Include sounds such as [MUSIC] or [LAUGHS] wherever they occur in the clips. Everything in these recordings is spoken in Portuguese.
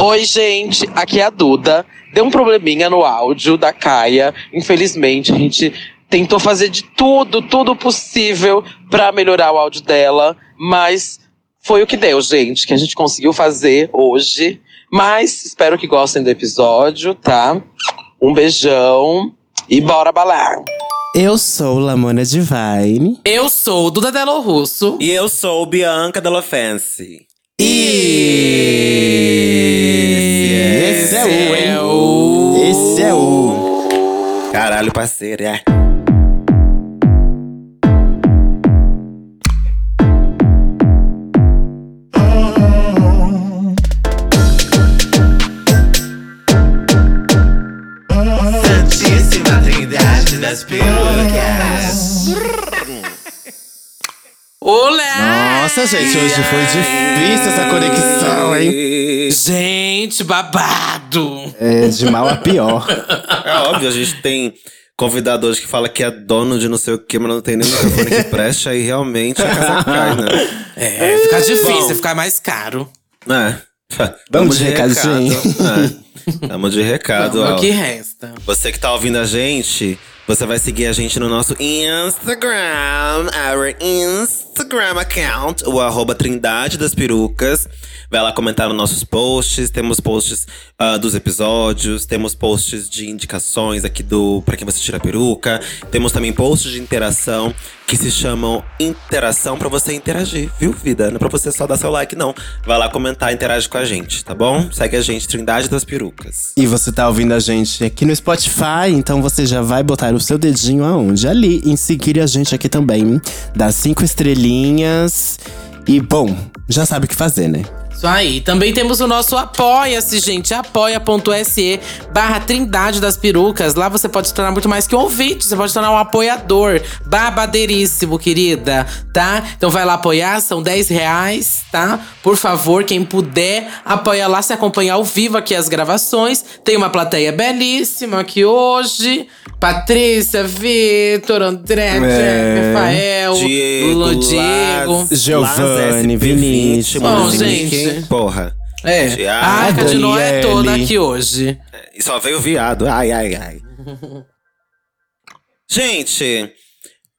Oi, gente, aqui é a Duda. Deu um probleminha no áudio da Caia. Infelizmente, a gente tentou fazer de tudo, tudo possível para melhorar o áudio dela, mas foi o que deu, gente, que a gente conseguiu fazer hoje. Mas espero que gostem do episódio, tá? Um beijão e bora balar. Eu sou Lamona Divine. Eu sou Duda Delo Russo. E eu sou Bianca Della Fancy. E esse é o, hein? Esse é o. Caralho, parceiro, é. Santíssima Trindade das Perucas. Nossa, gente, hoje foi difícil essa conexão, hein? Gente, babado! É de mal a pior. É óbvio, a gente tem convidado hoje que fala que é dono de não sei o que, mas não tem nem microfone que preste, aí realmente a casa cai, né? É, fica difícil, Bom. ficar mais caro. É. Vamos de recadinho. É. Tamo de recado, Vamos, ó. o que resta? Você que tá ouvindo a gente, você vai seguir a gente no nosso Instagram, our Instagram account, o arroba Trindade das Perucas. Vai lá comentar nos nossos posts. Temos posts ah, dos episódios, temos posts de indicações aqui do Pra Quem Você Tira a Peruca. Temos também posts de interação que se chamam Interação pra você interagir, viu, vida? Não é pra você só dar seu like, não. Vai lá comentar, interage com a gente, tá bom? Segue a gente, Trindade das Perucas. E você tá ouvindo a gente aqui no Spotify, então você já vai botar o seu dedinho aonde? Ali, em seguir a gente aqui também. Dá cinco estrelinhas. E, bom, já sabe o que fazer, né? Isso aí. Também temos o nosso Apoia-se, gente. Apoia.se barra Trindade das Perucas. Lá você pode se tornar muito mais que um ouvinte. Você pode se tornar um apoiador. Babadeiríssimo, querida. Tá? Então vai lá apoiar. São 10 reais, tá? Por favor, quem puder, apoia lá. Se acompanhar ao vivo aqui as gravações. Tem uma plateia belíssima aqui hoje. Patrícia, Vitor, André, É. Rafael, Diego, Lu- Diego. Giovanni, Laz SP20, Vinícius. Bom, Nick, gente. Porra. É. A Arca de Noé é toda aqui hoje. E só veio viado. Ai, ai, ai. [LAUGHS] Gente,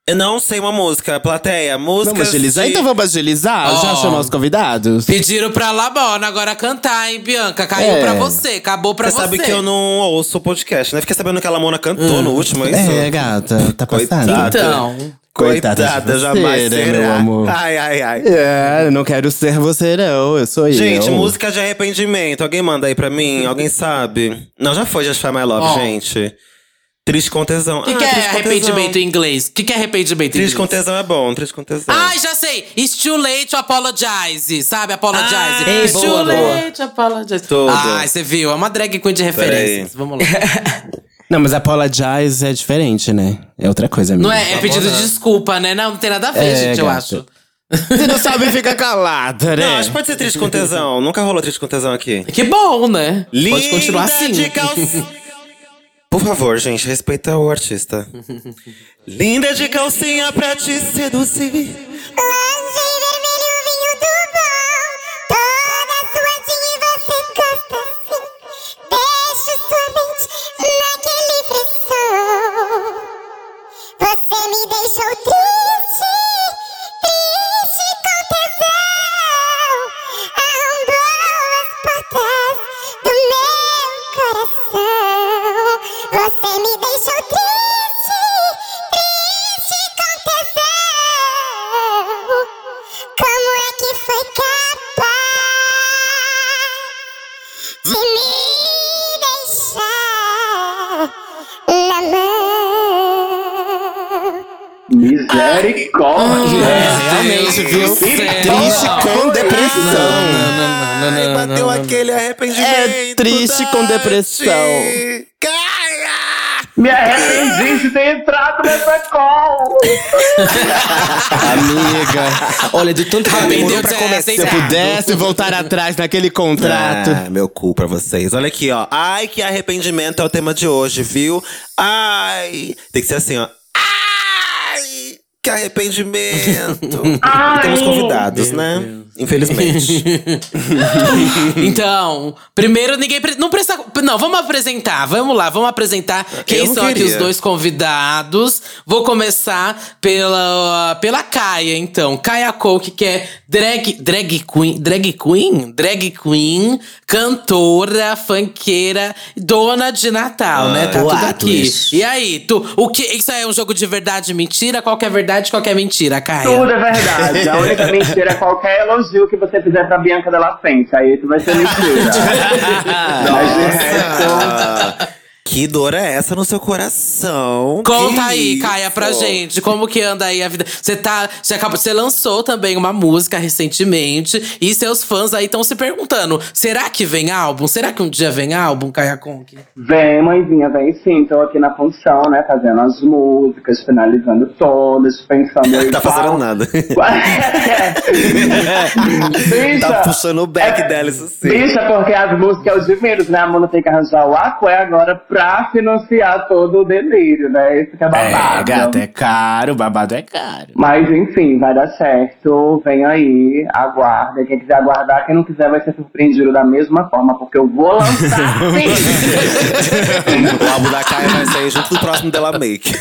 eu não sei uma música. Plateia, música. Vamos agilizar? Então vamos agilizar? Já Ó. chamar os convidados? Pediram pra Labona agora cantar, hein, Bianca? Caiu É. pra você, acabou pra Você você. sabe que eu não ouço o podcast, né? Fiquei sabendo que a Lamona cantou no último, é isso? É, gata, tá passando. Coitada. Então. Coitada de Coitada, você, jamais né, será. meu amor? Ai, ai, ai. É, eu não quero ser você, não. Eu sou Gente, eu. música de arrependimento. Alguém manda aí pra mim? Alguém sabe? Não, já foi Justify My Love, Ó. gente. Triste com tesão. O que, Ah, que é triste arrependimento tesão. em inglês? O que, que é arrependimento em Triste com inglês? tesão é bom, triste com tesão. Ai, já sei! It's too late to apologize. Sabe? Apologize. Ah, It's boa, too boa. late to apologize. Tudo. Ai, você viu? É uma drag queen de referências. Vamos lá. [LAUGHS] Não, mas apologize é diferente, né? É outra coisa mesmo. Não é, é pedido de desculpa, né? Não, não tem nada a ver, É, gente, eu acho. Você não sabe, fica calada, né? Não, acho que pode ser triste com tesão. Nunca rolou triste com tesão aqui. Que bom, né? Pode continuar Linda assim. de calcinha. Por favor, gente, respeita o artista. [LAUGHS] Linda de calcinha pra te seduzir. Lanche vermelho, Você me deixou triste, triste com tesão. Arrombou as portas do meu coração. Você me deixou triste, Misericórdia! É, realmente, viu? Céu. Triste com depressão. Ai, bateu aquele arrependimento. É triste com depressão. Caia! Me arrependi de ter entrado nessa call! Amiga, olha, de tanto que demorou pra de começar. Se eu pudesse voltar atrás naquele contrato. Ah, meu cu pra vocês. Olha aqui, ó. Ai, que arrependimento é o tema de hoje, viu? Ai. Tem que ser assim, ó. Ai, que arrependimento. [LAUGHS] Ai. Temos convidados, né? Infelizmente. [LAUGHS] Então, primeiro ninguém. pre- Não precisa. Não, vamos apresentar. Vamos lá, vamos apresentar quem são aqui queria. os dois convidados. Vou começar pela, pela Caia, então. Caia Coke, que é drag, drag queen. Drag queen? Drag queen, cantora, funkeira, dona de Natal, né? Tá tudo aqui. boatos. E aí, tu, o que, isso aí é um jogo de verdade e mentira? Qual que é verdade qual que é mentira, Caia? Tudo é verdade. A única mentira é qualquer elogio que você fizer pra Bianca Della Frente. Aí isso vai ser mentira. [LAUGHS] Mas de resto. Que dor é essa no seu coração? Conta Que aí, isso? Caia, pra gente, como que anda aí a vida. Você tá. Você acabou, você lançou também uma música recentemente e seus fãs aí estão se perguntando: será que vem álbum? Será que um dia vem álbum, Caia Conk? Vem, mãezinha, vem sim. Tô aqui na função, né? Fazendo as músicas, finalizando todas, pensando [LAUGHS] aí. Tá fazendo nada. [LAUGHS] Bicha, Tá puxando o back é- dela, isso sim. Bicha, porque as músicas é o de menos, né? A Mona tem que arranjar o aqué agora pra financiar todo o delírio, né? Isso que é É, babado. gata, é caro, babado é caro. Mas enfim, vai dar certo. Vem aí, aguarda. Quem quiser aguardar, quem não quiser vai ser surpreendido da mesma forma, porque eu vou lançar. [LAUGHS] O álbum da Caia vai sair junto do próximo dela Make. [LAUGHS]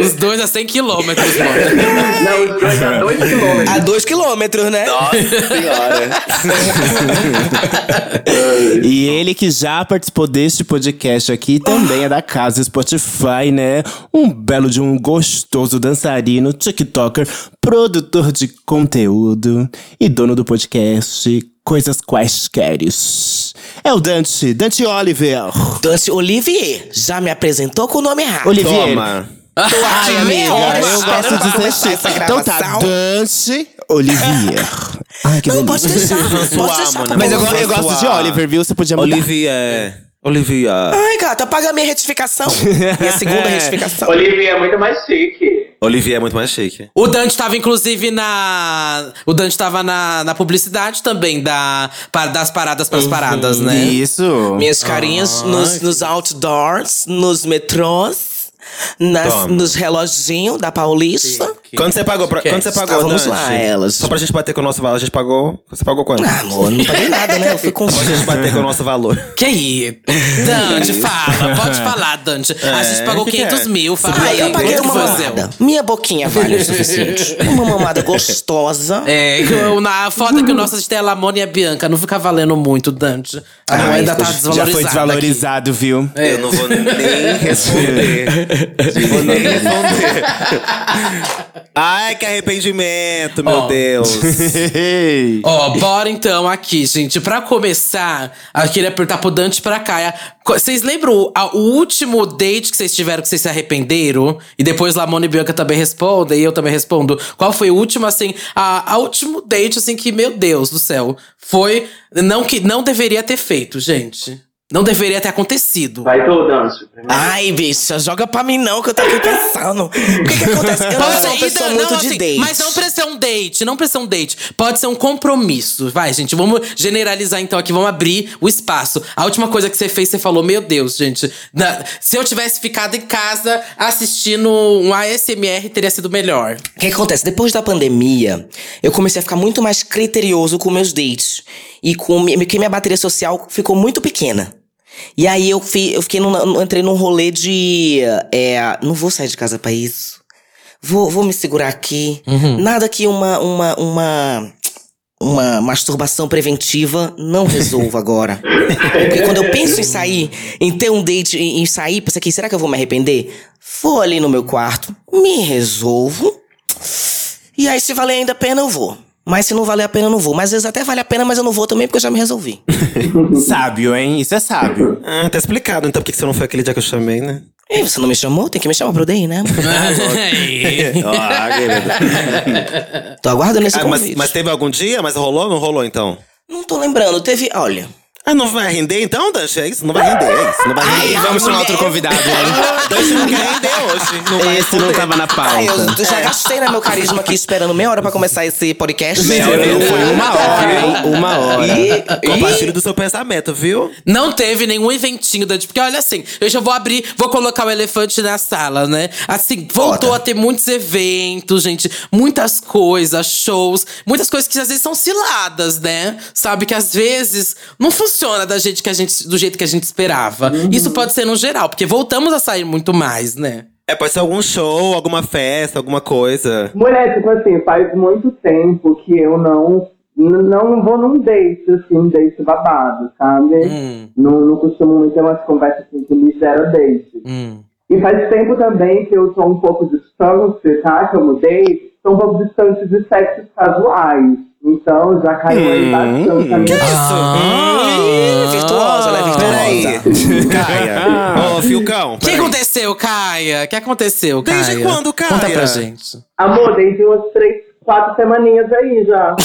Os dois a 100 quilômetros, mano. não, os dois a dois quilômetros. A dois quilômetros, né? Nossa senhora. [LAUGHS] E ele que já participou deste podcast aqui também é da casa Spotify, né? Um belo de um gostoso dançarino, TikToker, produtor de conteúdo e dono do podcast Coisas Quaisqueres. É o Dante, Dante Oliver. Dance Olivier já me apresentou com o nome errado. Olivier. Toma. Tô Ai, amiga, eu gosto de chique. Então tá. Dante Olivier. Ai, que Não, pode deixar. Pode François, deixar. Mas eu, go- eu gosto de. Oliver, viu? Você podia mudar. Olivia. Olivia. Ai, gata, paga a minha retificação. [LAUGHS] Minha segunda retificação. Olivia é muito mais chique. Olivia é muito mais chique. O Dante tava, inclusive, na. O Dante tava na, na publicidade também da, pa- das paradas pras paradas, né? Isso. Minhas carinhas nos, nos outdoors, nos metrôs, nas, nos reloginhos da Paulista. Quando você pagou? Pra, Que- quando você pagou, Dante? lá, elas. Só pra gente bater com o nosso valor, a gente pagou. Você pagou quanto? Ah, amor, não paguei nada, né? Eu fui com Só pra gente bater com o nosso valor. Que aí? Dante, fala. Pode falar, Dante. a gente pagou que que 500 é? mil. Fala Ah, aí, eu paguei que uma mamada. Minha boquinha vale o suficiente. Uma mamada gostosa. É, que na foda que o nosso assistente é a Lamona e a Bianca. Não fica valendo muito, Dante. A Ai, moeda tá já desvalorizada. Já foi aqui. desvalorizado, viu? Eu não vou nem [LAUGHS] responder. Vou nem responder. Ai, que arrependimento, meu Ó. Deus. Ó, bora então aqui, gente. Pra começar, eu queria perguntar pro Dante e pra Caia. Co- Vocês lembram o, a- o último date que vocês tiveram que vocês se arrependeram? E depois Lamona e Bianca também respondem, e eu também respondo. Qual foi o último, assim, a, a último date, assim, que, meu Deus do céu, foi. Não que não deveria ter feito, gente. Não deveria ter acontecido. Vai tu, Danço. Ai, bicha, joga pra mim não, que eu tô aqui pensando. O que que acontece? Eu não sou uma pessoa não, muito não, de assim, date. Mas não precisa ser um date, não precisa ser um date. Pode ser um compromisso. Vai, gente, vamos generalizar então aqui, vamos abrir o espaço. A última coisa que você fez, você falou, meu Deus, gente. na- se eu tivesse ficado em casa assistindo um ASMR, teria sido melhor. O que que acontece? Depois da pandemia, eu comecei a ficar muito mais criterioso com meus dates. E com mi- que minha bateria social ficou muito pequena. E aí eu, eu fiquei num, entrei num rolê de. É, não vou sair de casa pra isso. Vou, vou me segurar aqui. Nada que uma, uma, uma, uma masturbação preventiva não resolva [LAUGHS] agora. Porque quando eu penso em sair, em ter um date, em, em sair, pensa aqui, será que eu vou me arrepender? Vou ali no meu quarto, me resolvo. E aí, se valer ainda a pena, eu vou. Mas se não valer a pena, eu não vou. Mas às vezes até vale a pena, mas eu não vou também porque eu já me resolvi. [LAUGHS] sábio, hein? Isso é sábio. Ah, tá explicado então por que você não foi aquele dia que eu chamei, né? E você não me chamou? Tem que me chamar eu ir, né? [LAUGHS] ah, querida. Tô aguardando esse Ah, mas, convite. mas teve algum dia? Mas rolou ou não rolou então? Não tô lembrando. Teve, olha. Ah, não vai render então, Dante? É isso? Não vai render, é isso. Não vai Ai, render. vamos chamar outro convidado, hein? [LAUGHS] Dante não quer render hoje. Não vai Esse não tava na Ai, eu pauta. já gastei né, meu carisma aqui esperando meia hora pra começar esse podcast. Foi uma hora, hein? Uma hora. Compartilhe do seu pensamento, viu? Não teve nenhum eventinho da porque olha assim, eu já vou abrir, vou colocar o elefante na sala, né? Assim, voltou a ter muitos eventos, gente, muitas coisas, shows, muitas coisas que às vezes são ciladas, né? Sabe que às vezes não funciona da gente que a gente do jeito que a gente esperava. Isso pode ser no geral, porque voltamos a sair muito mais, né? É, pode ser algum show, alguma festa, alguma coisa. Mulher, tipo assim, faz muito tempo que eu não, não vou num date, assim, um date babado, sabe? Hum, Não, não costumo muito ter umas conversas assim que me geram date. hum. E faz tempo também que eu tô um pouco distante, tá? Que eu mudei, tô um pouco distante de sexos casuais. Então já caiu aí bastante a minha Hum, virtuosa, ela é virtuosa. Peraí. Caia. Ô, Filcão. O que aconteceu, Caia? O que aconteceu, Caia? Desde quando, Caia? Conta pra gente. Amor, desde umas três, quatro semaninhas aí já.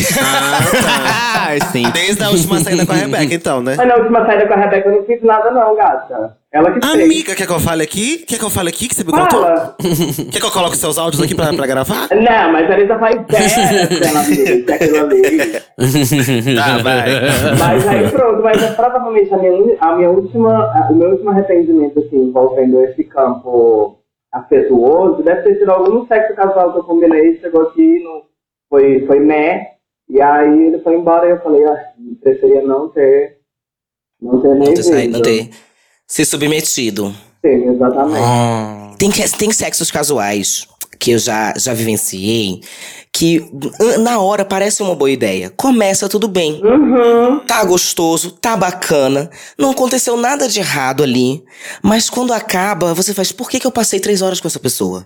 Ai, [LAUGHS] sim. Desde a última saída com a Rebeca, então, né? Mas na última saída com a Rebeca eu não fiz nada não, gata. Ela que fez. Amiga, quer que eu fale aqui? Quer que eu fale aqui que você me contou? Fala. [LAUGHS] Quer que eu coloque seus áudios aqui pra, pra gravar? Não, mas a já faz [LAUGHS] 10 que ela fez aquilo ali. Tá, vai. Mas aí pronto, mas é provavelmente a minha, a minha última, a- o meu último arrependimento assim, envolvendo esse campo afetuoso deve ter sido algum sexo casual que eu combinei, chegou aqui, não, foi, foi né, e aí ele foi embora e eu falei, ah, preferia não ter, não ter nem Não ter, saído, não ter se submetido. Sim, exatamente. Oh. Tem, tem sexos casuais que eu já, já vivenciei que na hora parece uma boa ideia. Começa tudo bem. Uhum. Tá gostoso, tá bacana, não aconteceu nada de errado ali. Mas quando acaba, você faz, por que, que eu passei três horas com essa pessoa?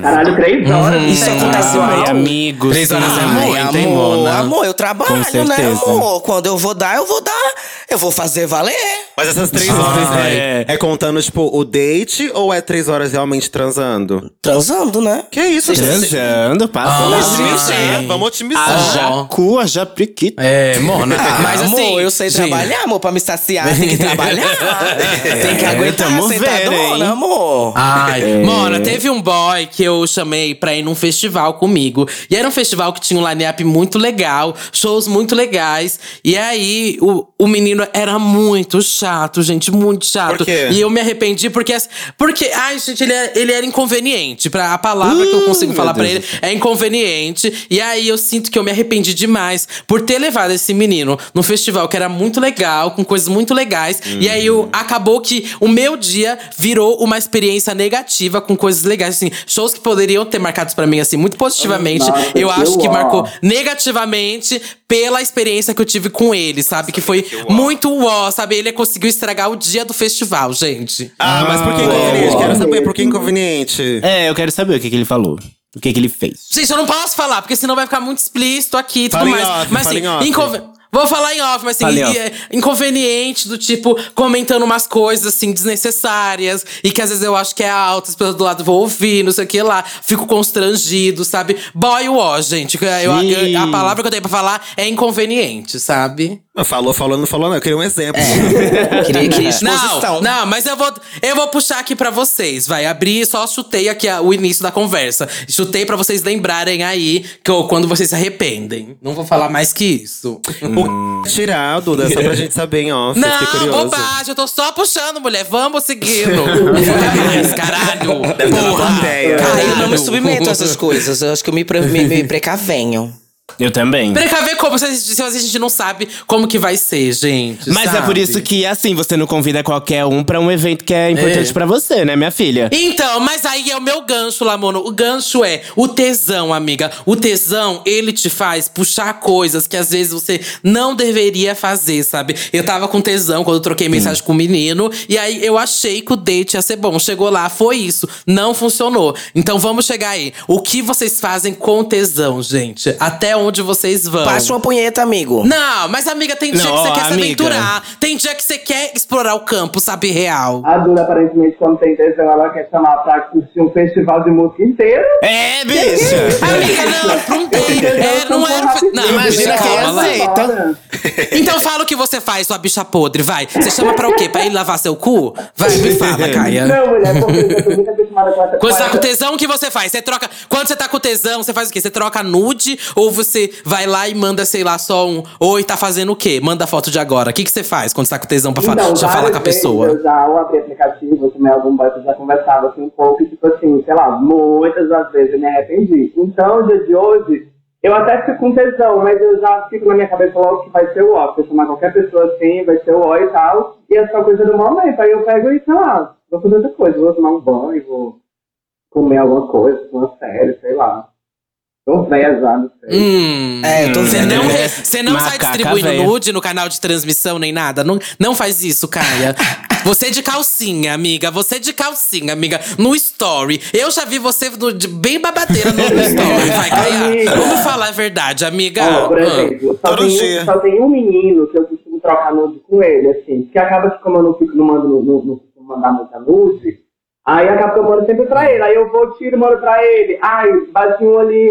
Caralho, três horas. Isso né? acontece Ai, muito. amigos. Três horas é Ai, muito, hein, amor, Mona? amor, eu trabalho, né, certeza. amor? Quando eu vou dar, eu vou dar. Eu vou fazer valer. Mas essas três Ah, horas é, é. é contando, tipo, o date ou é três horas realmente transando? Transando, né? Que isso, gente? Transando, passa Ah, Otimizar, vamos otimizar. Haja cu, haja priquita. É, Mona. [LAUGHS] Mas amor, assim. eu sei gente, trabalhar, amor, pra me saciar, tem que [LAUGHS] trabalhar. tem que É, aguentar, vendo, sentadona, hein? amor. Ai, É. Mona, teve um boy que eu chamei pra ir num festival comigo. E era um festival que tinha um line-up muito legal, shows muito legais. E aí, o, o menino era muito chato, gente, muito chato. Por quê? E eu me arrependi porque. Porque, ai, gente, ele, é- ele era inconveniente. Pra, a palavra que eu consigo falar pra Deus ele é inconveniente. E aí eu sinto que eu me arrependi demais por ter levado esse menino no festival que era muito legal, com coisas muito legais. E aí eu, acabou que o meu dia virou uma experiência negativa com coisas legais. Assim, shows que poderiam ter marcados pra mim, assim, muito positivamente. Nossa, eu que acho que marcou negativamente pela experiência que eu tive com ele, sabe? Que foi muito uó, sabe? Ele conseguiu estragar o dia do festival, gente. Ah, mas por que inconveniente? Quero saber por que inconveniente. É, eu quero saber o que, que ele falou. O que, que ele fez. Gente, eu não posso falar, porque senão vai ficar muito explícito aqui e tudo Fala em mais. off, mas fala assim, em off. inconve- Vou falar em off, mas assim, off. é inconveniente do tipo, comentando umas coisas assim, desnecessárias, e que às vezes eu acho que é alto, as pessoas do lado vão ouvir, não sei o que lá, fico constrangido, sabe? Boy ó, gente. Eu- eu- a palavra que eu tenho pra falar é inconveniente, sabe? Falou, falou, não falou, não. Eu queria um exemplo. [LAUGHS] Queria, queria exposição. Não, não, mas eu vou, eu vou puxar aqui pra vocês. Vai abrir, só chutei aqui a- o início da conversa. Chutei pra vocês lembrarem aí que quando vocês se arrependem. Não vou falar mais que isso. [LAUGHS] O tirar, Duda, só pra [LAUGHS] gente saber em off. eu fiquei Não, curioso. bobagem, eu tô só puxando, mulher. Vamos seguindo. [LAUGHS] Mas, caralho. Deve estar na Porra. plateia. Ah, eu não me submeto a essas coisas. Eu acho que eu me, pre- me, me precavenho. Eu também. Precaver como? Se a, gente, se a gente não sabe como que vai ser, gente. Mas é sabe? por isso que, assim, você não convida qualquer um pra um evento que é importante É. pra você, né, minha filha? Então, mas aí é o meu gancho, Lamono. O gancho é o tesão, amiga. O tesão, ele te faz puxar coisas que às vezes você não deveria fazer, sabe? Eu tava com tesão quando eu troquei mensagem com o menino. E aí eu achei que o date ia ser bom. Chegou lá, foi isso. Não funcionou. Então vamos chegar aí. O que vocês fazem com tesão, gente? Até onde vocês vão. Bate uma punheta, amigo. Não, mas amiga, tem dia Não, que você quer se amiga. aventurar. Tem dia que você quer explorar o campo, sabe, real. A Duda, aparentemente, quando tem tesão, ela quer chamar pra curtir um festival de música inteiro. É, bicha! Amiga, não, pra um date. É, não é. Não, Imagina quem aceita. Então fala o que você faz, sua bicha podre, vai. Você chama pra o quê? Pra ele lavar seu cu? Vai, me fala, [LAUGHS] Caia. Não, mulher, porque eu tô muito acostumada com essa Quando você tá com tesão, o que você faz? Você troca. Quando você tá com tesão, você faz o quê? Você troca nude ou você vai lá e manda, sei lá, só um. Oi, tá fazendo o quê? Manda foto de agora. O que, que você faz quando você tá com tesão pra Então, já falar com a pessoa? Eu já ao abrir aplicativo, assim, né, algum banco, já conversava assim um pouco, e tipo assim, sei lá, muitas das vezes eu me arrependi. Então, dia de hoje, eu até fico com tesão, mas eu já fico na minha cabeça logo que vai ser o ó. Se eu chamar qualquer pessoa assim, vai ser o ó e tal. E é só coisa do momento. Aí eu pego e, sei lá, vou fazer outra coisa. Vou tomar um banho, vou comer alguma coisa, uma série, sei lá. Tô velha já, não sei. Hum. É, eu tô Você vendo. não, você não sai Macaca distribuindo véia. nude no canal de transmissão nem nada. Não, não faz isso, Caia. [LAUGHS] Você de calcinha, amiga. Você de calcinha, amiga. No story. Eu já vi você no- de- bem babadeira no [LAUGHS] story. Vai, Caia. Vamos falar a verdade, amiga. Ó, por Ah. exemplo, só Todo tem, dia. um, só tem um menino que eu costumo trocar nude com ele, assim, que acaba que como eu não fico, não mando, não, não, não mandar muita nude, aí acaba que eu mando sempre pra ele, aí eu vou, tiro, mando pra ele, ai, bati um ali,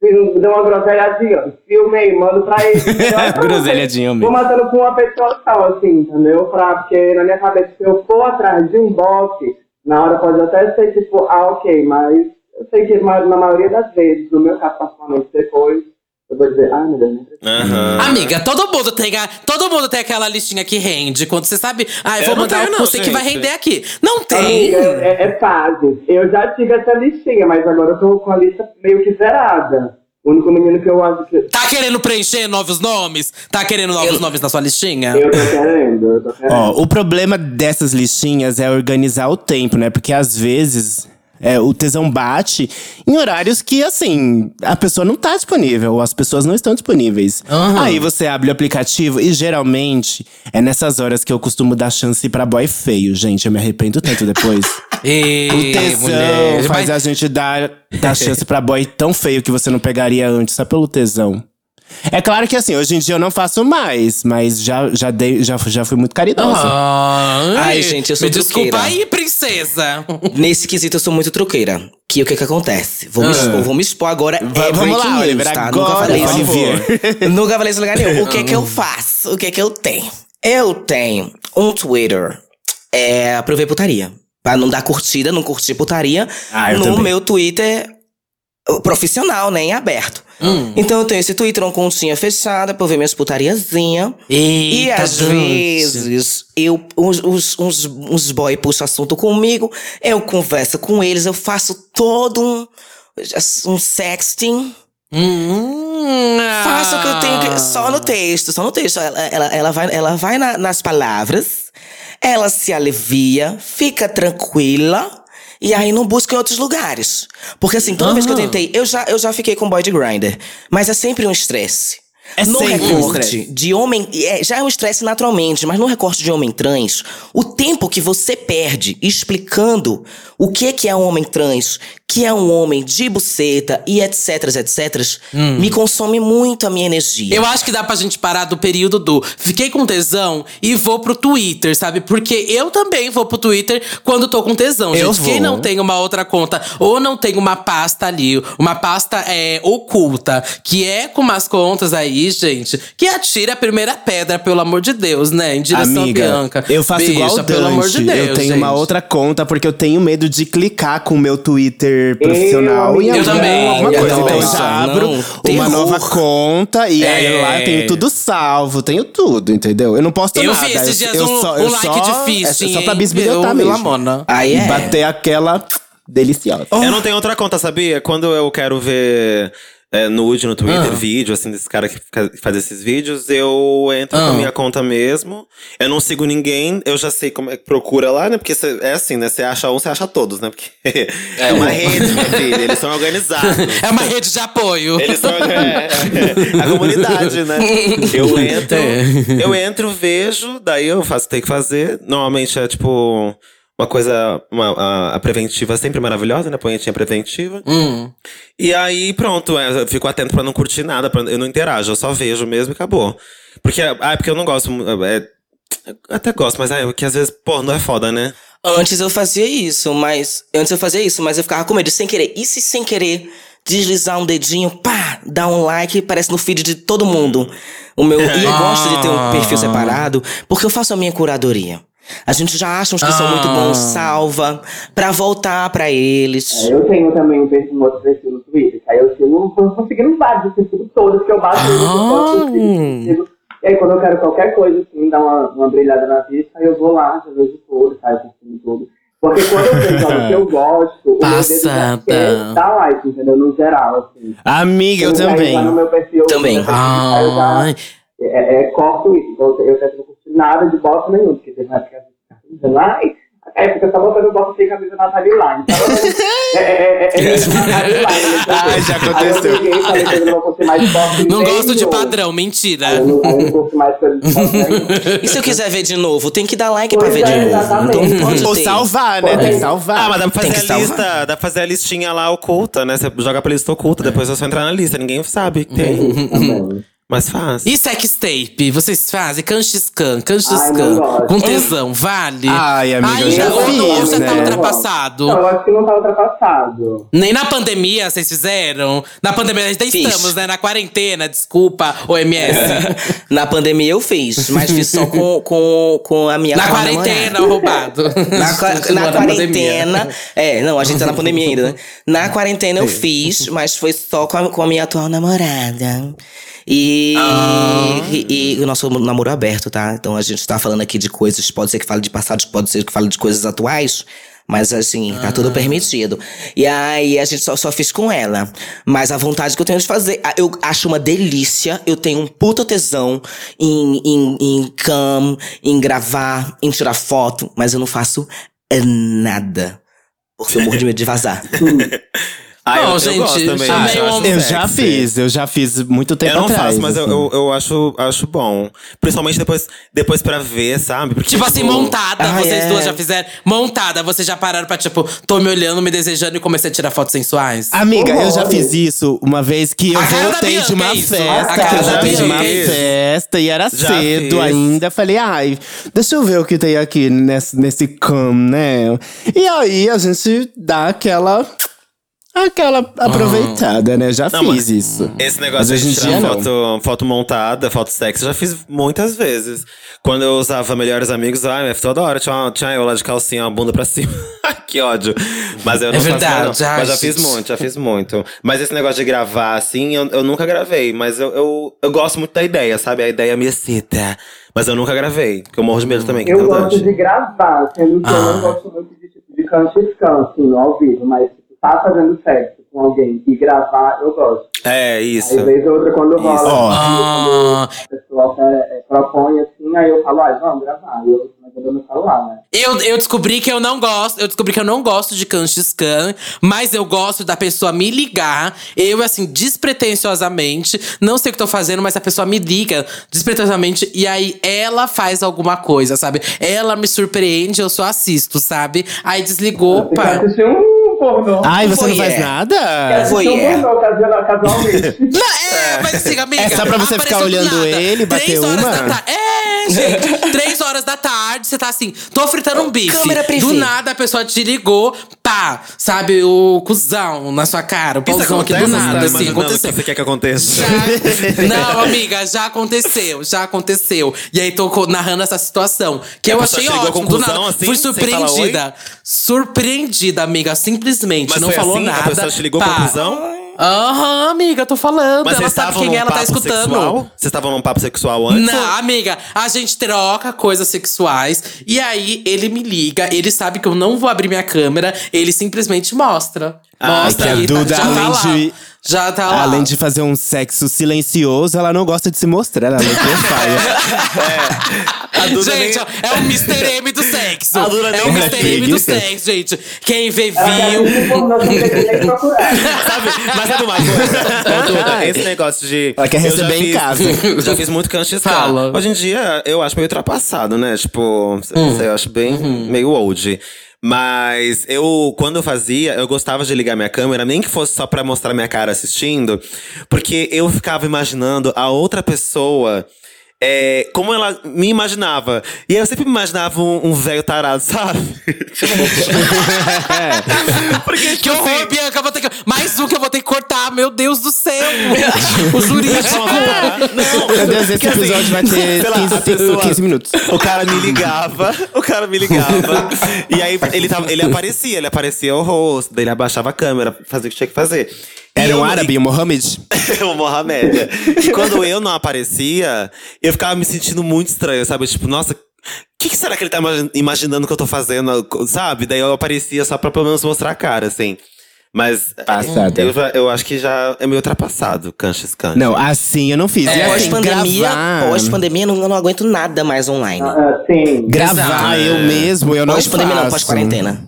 deu uma groselhadinha, filmei, mando pra ele. [LAUGHS] Groselhadinha, Vou mesmo. matando com uma pessoa só, assim, entendeu? Pra, porque na minha cabeça, se eu for atrás de um bote, na hora pode até ser tipo, ah, ok, mas eu sei que na maioria das vezes, no meu caso, particularmente, depois, eu vou dizer, ah, acredito. Aham. Amiga, todo mundo tem a- todo mundo tem aquela listinha que rende. Quando você sabe, ah, eu Eu vou não mandar tenho, o não, você que vai render aqui. Não tem. Amiga, é, é fase. Eu já tive essa listinha, mas agora eu tô com a lista meio que zerada. O único menino que eu acho que. Tá querendo preencher novos nomes? Tá querendo novos nomes na sua listinha? Eu tô querendo, eu tô querendo. Ó, o problema dessas listinhas é organizar o tempo, né? Porque às vezes é, o tesão bate em horários que, assim, a pessoa não tá disponível, ou as pessoas não estão disponíveis. Aham. Aí você abre o aplicativo e geralmente é nessas horas que eu costumo dar chance pra boy feio, gente. Eu me arrependo tanto depois. [LAUGHS] Ê, O tesão mulher, faz mas- a gente dar, dar chance pra boy tão feio que você não pegaria antes, só pelo tesão. É claro que assim, hoje em dia eu não faço mais, mas já, já, dei, já, já fui muito caridosa. Ai, Ai, gente, eu sou Me desculpa truqueira. aí, princesa. [LAUGHS] Nesse quesito eu sou muito troqueira. Que o que que acontece? Vou, me, expor, vou me expor agora. Ah. Va- é vamos lá, news, Oliver, tá? agora, Nunca falei isso. [LAUGHS] Nunca falei isso em lugar nenhum. O que que eu faço? O que que eu tenho? Eu tenho um Twitter é, pra eu ver putaria. Pra não dar curtida, não curtir putaria. Ah, eu no também. meu Twitter profissional, né? Em aberto. Hum. Então eu tenho esse Twitter, uma continha fechada pra eu ver minhas putariazinhas. E às gente. vezes, eu, uns, uns, uns, uns boy puxam assunto comigo, eu converso com eles, eu faço todo um, um sexting. Hum, Faço o que eu tenho que. Só no texto, só no texto. Ela, ela, ela vai, ela vai na- nas palavras, ela se alivia, fica tranquila. E aí não busca em outros lugares. Porque assim, toda vez que eu Aham. tentei, eu já, eu já fiquei com boy de grinder. Mas é sempre um estresse. É no sempre um recorte estresse. de homem. É, já é um estresse naturalmente, mas no recorte de homem trans, o tempo que você perde explicando o que, que é um homem trans, que é um homem de buceta e etc, etc, me consome muito a minha energia. Eu acho que dá pra gente parar do período do fiquei com tesão e vou pro Twitter, sabe? Porque eu também vou pro Twitter quando tô com tesão, Eu gente. Quem vou. não tem uma outra conta ou não tem uma pasta ali, uma pasta é, oculta, que é com umas contas aí, gente, que atira a primeira pedra, pelo amor de Deus, né? Em direção Amiga, a Bianca. eu faço Bicha, igual o pelo Dante. amor de Deus, eu tenho uma gente. outra conta porque eu tenho medo de clicar com o meu Twitter profissional e Eu também, alguma eu coisa. Então eu já abro Não, uma terror. nova conta e aí É. lá eu tenho tudo salvo, tenho tudo, entendeu? Eu não posto Eu nada. vi esses dias eu um, só, um eu like só, de É só pra bisbilhotar Eu, mesmo. Lamona. Aí E é. bater aquela [TSK] deliciosa. Eu não tenho outra conta, sabia? Quando eu quero ver é, nude no Twitter, Ah. vídeo, assim, desse cara que faz esses vídeos, eu entro Ah. com a minha conta mesmo. Eu não sigo ninguém, eu já sei como é que procura lá, né? Porque cê- é assim, né? Você acha um, você acha todos, né? Porque [LAUGHS] é, uma rede, minha filha. Eles são organizados. [LAUGHS] É uma rede de apoio. Eles são é, é, a comunidade, né? Eu [LAUGHS] entro, É. eu entro, vejo, daí eu faço o que tem que fazer. Normalmente é tipo uma coisa. Uma, a, a preventiva sempre maravilhosa, né? Punhetinha preventiva. Hum. E aí, pronto, é, eu fico atento pra não curtir nada, pra, eu não interajo, eu só vejo mesmo e acabou. Porque, ah, é porque eu não gosto. É, eu até gosto, mas é que às vezes, pô, não é foda, né? Antes eu fazia isso, mas. Antes eu fazia isso, mas eu ficava com medo de sem querer. E se sem querer deslizar um dedinho, pá, dar um like, parece no feed de todo mundo. O meu. [LAUGHS] E eu gosto de ter um perfil separado, porque eu faço a minha curadoria. A gente já acha uns que são muito bons, salva, pra voltar pra eles. É, eu tenho também um perfil, um outro perfil no Twitter, que aí eu sigo, eu tô seguindo vários, eu sigo todos que eu bato eu eu eu sigo. E aí quando eu quero qualquer coisa, assim, dar uma, uma brilhada na vista, aí eu vou lá, já vejo tudo, saio curtindo tudo. Porque quando eu vejo algo que eu [LAUGHS] gosto, o meu dedo já Passada. quer dar like, entendeu? No geral, assim. Amiga, eu também. meu perfil, Também. no meu perfil, aí eu já Ai. é, é, corto isso. Então eu curtir nada de bosta nenhum, porque teve uma época eu dizendo, ai, é porque eu só botando bosta sem camisa na timeline. Então, é, é, é, é, é. Ai, já eu aconteceu. peguei e falei que eu não vou mais bosta Não gosto de padrão, mentira. Eu não, eu curto mais. E se eu quiser ver de novo, tem que dar like pra ver de é, novo. Então Ou salvar, né? Tem que salvar. Ah, mas dá pra fazer a lista, dá pra fazer a listinha lá oculta, né? Você joga pra lista oculta, depois é só entrar na lista, ninguém sabe que tem. Mas faz. E sextape? Vocês fazem? Canxiscan. gosto. Com tesão, vale? Ai, amiga, Ai, eu já ou- ou fiz, já tá né? ultrapassado? Não, eu acho que não tá ultrapassado. Nem na pandemia vocês fizeram? Na pandemia ainda Fiz. estamos, né? Na quarentena, desculpa, OMS. [LAUGHS] Na pandemia eu fiz, mas fiz só com, com, com a minha na quarentena, roubado. Na, [LAUGHS] na quarentena. É, não, a gente tá na pandemia ainda, né? Na quarentena eu fiz, mas foi só com a, com a minha atual namorada. E, Ah. e, e o nosso namoro é aberto, tá? Então a gente tá falando aqui de coisas, pode ser que fale de passado, pode ser que fale de coisas atuais. Mas assim, tá Ah. tudo permitido. E aí a gente só, só fiz com ela. Mas a vontade que eu tenho de fazer. ah, Eu acho uma delícia. Eu tenho um puta tesão em, em, em cam, em gravar, em tirar foto. Mas eu não faço nada. Porque eu morro de medo de vazar. [LAUGHS] Ah, Não, eu, gente, eu gosto também. eu Eu já fiz, eu já fiz muito tempo Eu não atrás. faço, mas eu, assim. eu, eu acho, acho bom. Principalmente depois, depois pra ver, sabe? Porque, Tipo assim, montada, Ah, vocês é. duas já fizeram. Montada, vocês já pararam pra, tipo, tô me olhando, me desejando e comecei a tirar fotos sensuais? Amiga, eu já fiz isso uma vez que eu voltei de uma é isso. festa. Eu voltei de uma é isso. festa e era Já cedo fiz. ainda. Falei, ai, deixa eu ver o que tem aqui nesse, nesse cam, né? E aí a gente dá aquela. Aquela aproveitada, né? Já Não, fiz mas isso. Esse Mas negócio hoje em de tirar dia, não. foto, foto montada, foto sexy, eu já fiz muitas vezes. Quando eu usava melhores amigos, ai, toda hora tinha, tinha eu lá de calcinha, a bunda pra [LAUGHS] cima. que ódio. Mas eu não É faço mais, verdade, não. ai, Mas já fiz gente. muito, já fiz muito. Mas esse negócio de gravar, assim, eu, eu nunca gravei. Mas eu, eu, eu gosto muito da ideia, sabe? A ideia me excita. Mas eu nunca gravei, porque eu morro de medo também, que é Eu gosto de gravar, sendo que eu Ah. não gosto muito de, tipo, de cantiscão, assim, ao vivo. Mas tá fazendo sexo com alguém e gravar, eu gosto. É, isso. Aí, vez ou outra, quando rola, Isso. Ó. assim, Ah, quando o pessoal é, é, propõe, assim, aí eu falo, ah, vamos gravar. Eu, celular, né? eu, eu descobri que eu não gosto. Eu descobri que eu não gosto de canxiscan, mas eu gosto da pessoa me ligar. Eu, assim, despretensiosamente, não sei o que tô fazendo, mas a pessoa me liga despretensiosamente e aí ela faz alguma coisa, sabe? Ela me surpreende, eu só assisto, sabe? Aí desligou, Você um pornô? Ai, você não faz Quer nada? assistir Foi, um é. pornô casualmente. [LAUGHS] Não, é, mas assim, amiga. É só pra você ficar olhando ele, bater Três horas uma? Da ta- é, gente. Três horas da tarde, você tá assim, tô fritando um bife. Câmera privê. Do nada a pessoa te ligou, pá, sabe, o cuzão na sua cara, o pauzão aqui do nada, tá assim, o aconteceu. que você quer que aconteça? Já- Não, amiga, já aconteceu, já aconteceu. E aí tô narrando essa situação. Que E a eu achei ótimo. Do nada. assim, Fui surpreendida. Surpreendida, amiga, simplesmente. Mas não foi falou assim? A nada. pessoa te ligou Pá. conclusão? Aham, amiga, tô falando. Mas ela sabe quem ela tá escutando. sexual? Vocês estavam num papo sexual antes? Não, amiga, a gente troca coisas sexuais e aí ele me liga, ele sabe que eu não vou abrir minha câmera, ele simplesmente mostra. Mostra que a tá- Duda, já tá além lá. de- Já tá lá. Além de fazer um sexo silencioso, ela não gosta de se mostrar. Ela não [LAUGHS] A Duda nem- Gente, ó, é o Mr. M do sexo. A Duda É nem o é Mr. M do sexo, gente. Quem vê, viu. tem nem. [LAUGHS] Sabe, mas sabe uma coisa? Ô, Duda, esse negócio de. Ela quer receber em fiz- casa. [LAUGHS] Já fiz muito cancha. Hoje em dia, eu acho meio ultrapassado, né? Tipo, sei, eu acho bem meio old. Mas eu, quando eu fazia, eu gostava de ligar minha câmera, nem que fosse só pra mostrar minha cara assistindo, porque eu ficava imaginando a outra pessoa. É, como ela me imaginava. E eu sempre me imaginava um um velho tarado, sabe? [LAUGHS] Porque, Que horror, assim, Bianca, eu vou ter que... Mais um que eu vou ter que cortar, meu Deus do céu! [LAUGHS] o jurídico. Não, Meu Deus, esse assim, episódio vai ter sei lá, a 15, pessoa- 15 minutos. O cara me ligava, o cara me ligava. [LAUGHS] e aí ele, tava, ele aparecia, ele aparecia o rosto, daí ele abaixava a câmera, fazia o que tinha que fazer. E Era um árabe, o Mohammed? [LAUGHS] o Mohamed. E quando eu não aparecia, eu ficava me sentindo muito estranho, sabe? Tipo, nossa, o que, que será que ele tá imagi- imaginando que eu tô fazendo, sabe? Daí eu aparecia só pra pelo menos mostrar a cara, assim. Mas Passada. eu, eu acho que já é meio ultrapassado, Canches Canches. Não, assim eu não fiz. E assim, Pós-pandemia, gravar, pós-pandemia, não- eu não aguento nada mais online. Ah, sim. gravar Exato. eu mesmo, eu não Pós-pandemia não, faço. pós-quarentena.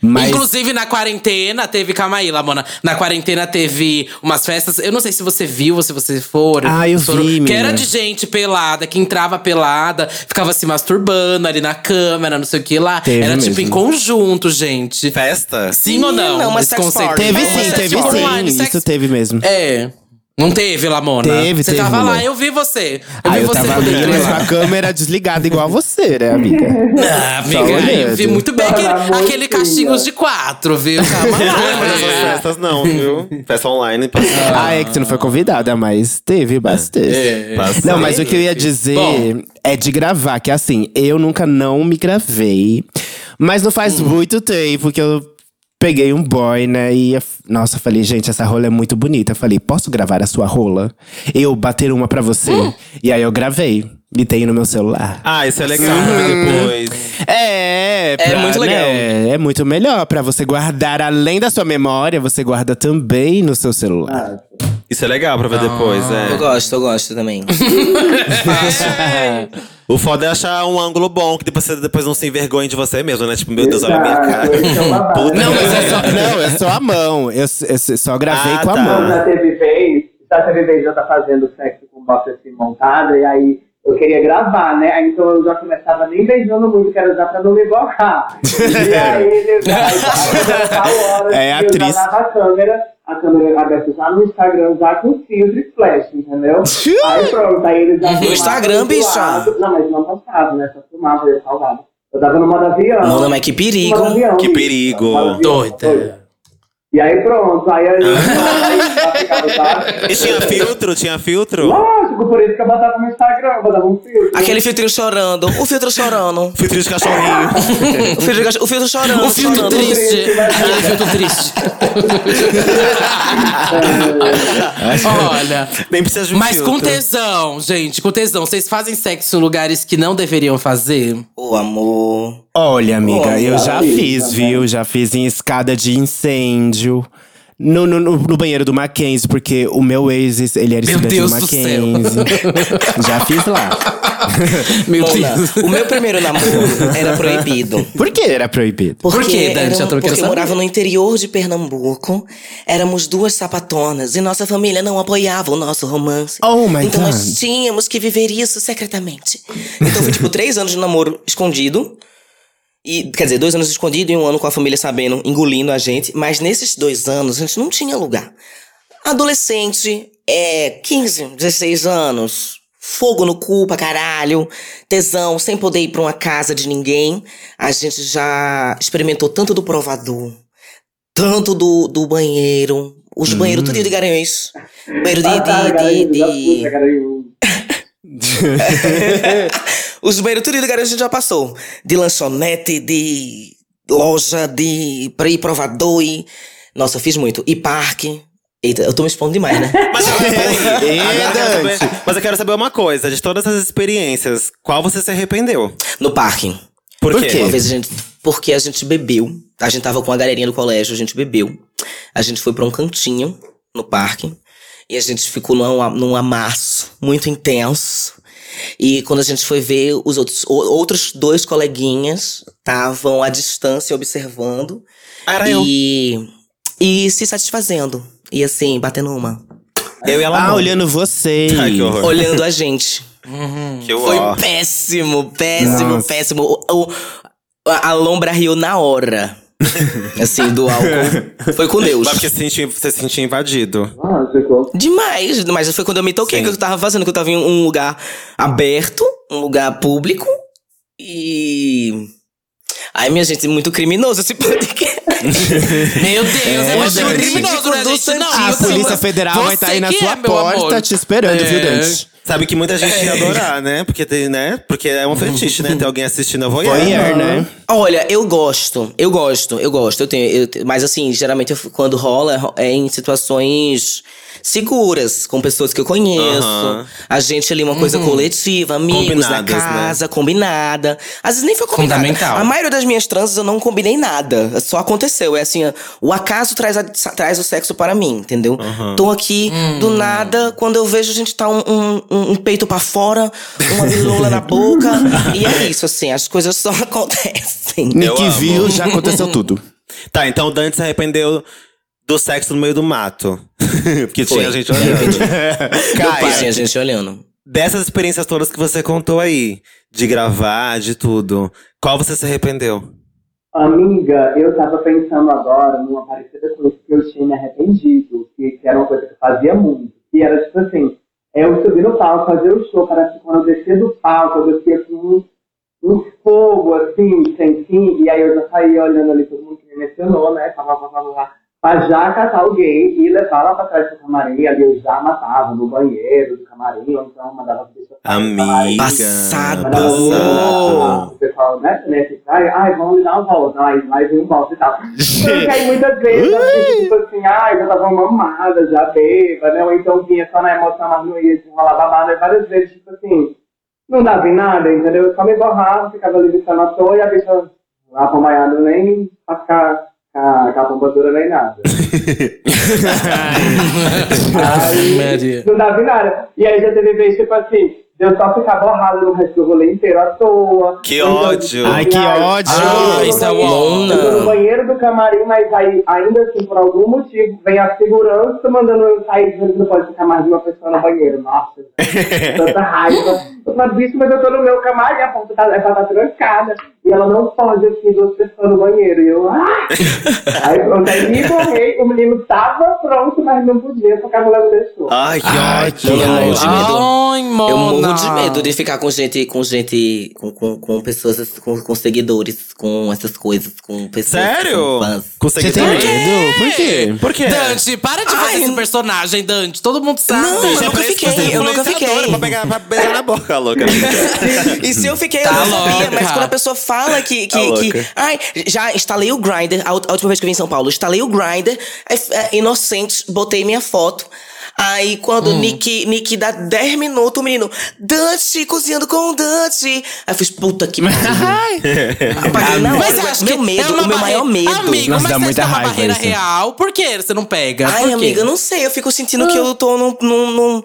Mas Inclusive, na quarentena, teve. Calma aí, Lamona. Na quarentena teve umas festas. Eu não sei se você viu ou se você for. Ah, eu foram- vi, Que era de gente pelada, que entrava pelada, ficava se masturbando ali na câmera, não sei o que lá. Teve era tipo mesmo. em conjunto, gente. Festa? Sim ou não? Não, mas Esse sex conceito? party. teve sim, teve sim. online, sex- Isso teve mesmo. É. Não teve, Lamona? Teve, Você teve, tava lá, eu vi você. Eu Ah, vi eu você tava ali, mas com lá. a câmera desligada igual você, né, amiga? Ah, amiga, aí eu vi muito bem aquele, aquele de Deus. cachinhos de quatro, viu? Calma Mas essas lá. festas não, viu? Festa online. Ah, é que você não foi convidada, mas teve bastante. É. Bastante. Não, mas o que eu ia dizer Bom. é de gravar, que assim, eu nunca não me gravei. Mas não faz muito tempo que eu peguei um boy, né? E, eu- nossa, eu falei, gente, essa rola é muito bonita. Eu falei, posso gravar a sua rola? Eu bater uma pra você? E aí eu gravei. E tenho no meu celular. Ah, isso é legal pra ver depois. É, pra, muito legal. né, é muito melhor pra você guardar, além da sua memória, você guarda também no seu celular. Isso é legal pra ver depois, Eu é. gosto, eu gosto também. [LAUGHS] [LAUGHS] O foda é achar um ângulo bom, que depois você depois não se envergonhe de você mesmo, né? Tipo, meu Deus, olha a minha cara. É. [LAUGHS] Puta Não, mas é só, não, é só a mão. Eu, eu só gravei Ah, com a tá. mão. Já teve vez, já teve vez eu estar fazendo sexo com bota assim montada, e aí eu queria gravar, né? Então eu já começava nem beijando muito, quero usar pra não me borrar. e aí, ele tal hora, É, eu atriz. já dava a câmera, a câmera aberta já no Instagram, já com filtro e flash, entendeu? aí pronto, aí eles já No Instagram, bicha? lado. Não, mas não postava, né? Só filmava, eu salvava. Eu tava no modo avião. Mano, mas que perigo. Avião, Que bicho. perigo. Doida. E aí pronto, aí aí, aí já ficava, sabe? E tinha [LAUGHS] filtro? Tinha filtro? Lógico, por isso que eu botava no Instagram, botava um filtro. Aquele filtrinho chorando. O filtro chorando. [LAUGHS] Filtro de cachorrinho. [LAUGHS] O filtro, o filtro chorando. O filtro chorando. triste. Aquele filtro triste. Olha. Nem precisa de um Mas filtro. com tesão, gente, com tesão. Vocês fazem sexo em lugares que não deveriam fazer? Ô, amor. Olha, amiga, Olha, eu já amiga, fiz, né? viu? Já fiz em escada de incêndio. No, no, no- banheiro do Mackenzie, porque o meu ex, ele era Meu estudante Deus do do céu. Mackenzie. [LAUGHS] já fiz lá. Meu Deus. o meu primeiro namoro era proibido. Por que era proibido? Porque, Por quê, Dante? querendo porque eu morava no interior de Pernambuco. Éramos duas sapatonas e nossa família não apoiava o nosso romance. Oh my então God. nós tínhamos que viver isso secretamente. Então foi tipo três anos de namoro escondido. E, quer dizer, dois anos escondido e um ano com a família sabendo, engolindo a gente. Mas nesses dois anos a gente não tinha lugar. Adolescente, é 15, 16 anos, fogo no cu pra caralho, tesão, sem poder ir pra uma casa de ninguém. A gente já experimentou tanto do provador, tanto do, do banheiro, os banheiros tudo de garanhões. Banheiro de. Ah, tá, de, de, de- [LAUGHS] Os banheiros tudo de garanhões a gente já passou. De lanchonete, de loja, de pra ir provador e. Nossa, eu fiz muito. E parque. Eita, eu tô me expondo demais, né? [LAUGHS] Mas, peraí, [LAUGHS] Ê, agora eu quero saber- mas eu quero saber uma coisa. De todas essas experiências, qual você se arrependeu? No parque. Por, Por quê? quê? Uma vez a gente. Porque a gente bebeu. A gente tava com a galerinha do colégio, a gente bebeu. A gente foi pra um cantinho no parque. E a gente ficou num, num amasso muito intenso. E quando a gente foi ver, os outros, o- outros dois coleguinhas estavam à distância observando. Era eu. e, e se satisfazendo. E assim, batendo uma. Eu e ela. Ah, não. olhando você. Ai, que horror. Olhando a gente. Que Foi péssimo, péssimo, Nossa. péssimo. O- o- A, a lombra riu na hora. [LAUGHS] assim, do álcool. Foi com Deus. Mas porque você se sentiu, você se sentiu invadido. Ah, ficou. Demais, mas foi quando eu me toquei Sim. que eu tava fazendo, que eu tava em um lugar aberto, um lugar público e. Ai, minha gente, muito criminoso esse podcast. [LAUGHS] Meu Deus, é, muito gente. criminoso, né, gente? Não, A Polícia Federal vai estar aí na sua é, porta amor. te esperando, viu, É. Dante? Sabe que muita gente ia adorar, né? Porque tem, né? Porque é um fetiche, né? Ter alguém assistindo a voyeur. Voyeur, né? Olha, eu gosto, eu gosto, eu gosto. Eu tenho, eu mas assim, geralmente eu- quando rola é em situações seguras, com pessoas que eu conheço. Aham. A gente ali, uma coisa coletiva, amigos na né? casa, combinada. Às vezes nem foi combinado. Fundamental. A maioria das minhas transas eu não combinei nada. Só aconteceu. É assim, o acaso traz, a- traz o sexo para mim, entendeu? Tô aqui, do nada, quando eu vejo a gente tá um, um- um- peito pra fora, uma bilola na boca. [LAUGHS] e é isso, assim, as coisas só [LAUGHS] acontecem. Nick amo. viu, já aconteceu tudo. Tá, então o Dante se arrependeu do sexo no meio do mato. [LAUGHS] Porque Foi. tinha gente olhando. [LAUGHS] Caia, tinha gente olhando. dessas experiências todas que você contou aí, de gravar, de tudo, qual você se arrependeu? Amiga, eu tava pensando agora numa parecida coisa que eu tinha me arrependido, que, que era uma coisa que eu fazia muito. Que era tipo assim, eu subir no palco, fazer o show, parece que quando eu descia do palco, eu descia com um, um fogo, assim, sem fim, e aí eu já saía olhando ali todo mundo que me mencionou, né? Pá, pá, pá, pá, pá, pra já catar alguém e levar lá pra trás do camarim, ali eu já matava no banheiro do camarim, ou então mandava a pessoa sair do camarim. Amiga. Passado. Passado. O pessoal, né, né, ai, ai, vamos dar uma volta, ai, mais um volta e tal. Porque aí muitas vezes, fico, tipo assim, ai, eu tava mamada, já beba, né, ou então vinha só na emoção, mas não ia desenrolar babada, e várias vezes, tipo assim, não dava em nada, entendeu? Eu só me borrava, ficava ali vistando à toa e a bicha lá pomaiada nem pra ficar com a com a pompa dura nem nada. [LAUGHS] Aí, não dava em nada. E aí já teve vez, tipo assim, de eu só ficar borrado no resto do rolê inteiro à toa. Que então, ódio. Ai, que ódio. Ah, isso é Eu tô no banheiro do camarim, mas aí, ainda assim, por algum motivo, vem a segurança mandando eu sair dizendo que não pode ficar mais de uma pessoa no banheiro. Nossa, [LAUGHS] tanta raiva. Eu falo, bicho, mas eu tô no meu camarim, a porta tá, ela tá trancada. E ela não pode, assim, duas pessoas no banheiro. E eu, ah! [LAUGHS] aí pronto, aí me borrei, o menino tava pronto, mas não podia, porque a mulher não deixou. Ai, que Ai, que Eu morro de medo. Ai, mona. Eu morro de medo de ficar com gente, com gente, com, com, com pessoas, com, com seguidores, com essas coisas, com pessoas. Sério? Com fãs. Com Você tem seguidores? medo? Por quê? Por quê? Dante, para de fazer Ai, esse personagem, Dante. Todo mundo sabe. Não, eu nunca fiquei, eu nunca fiquei. Pra, pegar, pra beijar na boca, louca. [LAUGHS] E se eu fiquei, Tá eu não sabia, louca. mas quando a pessoa fala que. Tá que, louca. que ai, já instalei o Grindr, a, última vez que eu vim em São Paulo, instalei o Grindr, é, é, inocente, botei minha foto. Aí quando o Nick, Nick dá 10 minutos, o menino, Dante, cozinhando com o Dante. Aí eu fiz, puta que pariu. [LAUGHS] Apaguei na Mas hora. eu acho meu que medo, é uma o meu barreira- maior medo. Amigo, Nossa, mas dá se muita é uma raiva barreira isso. real, por que você não pega? Ai, amiga, eu não sei. Eu fico sentindo que eu tô num, num, num-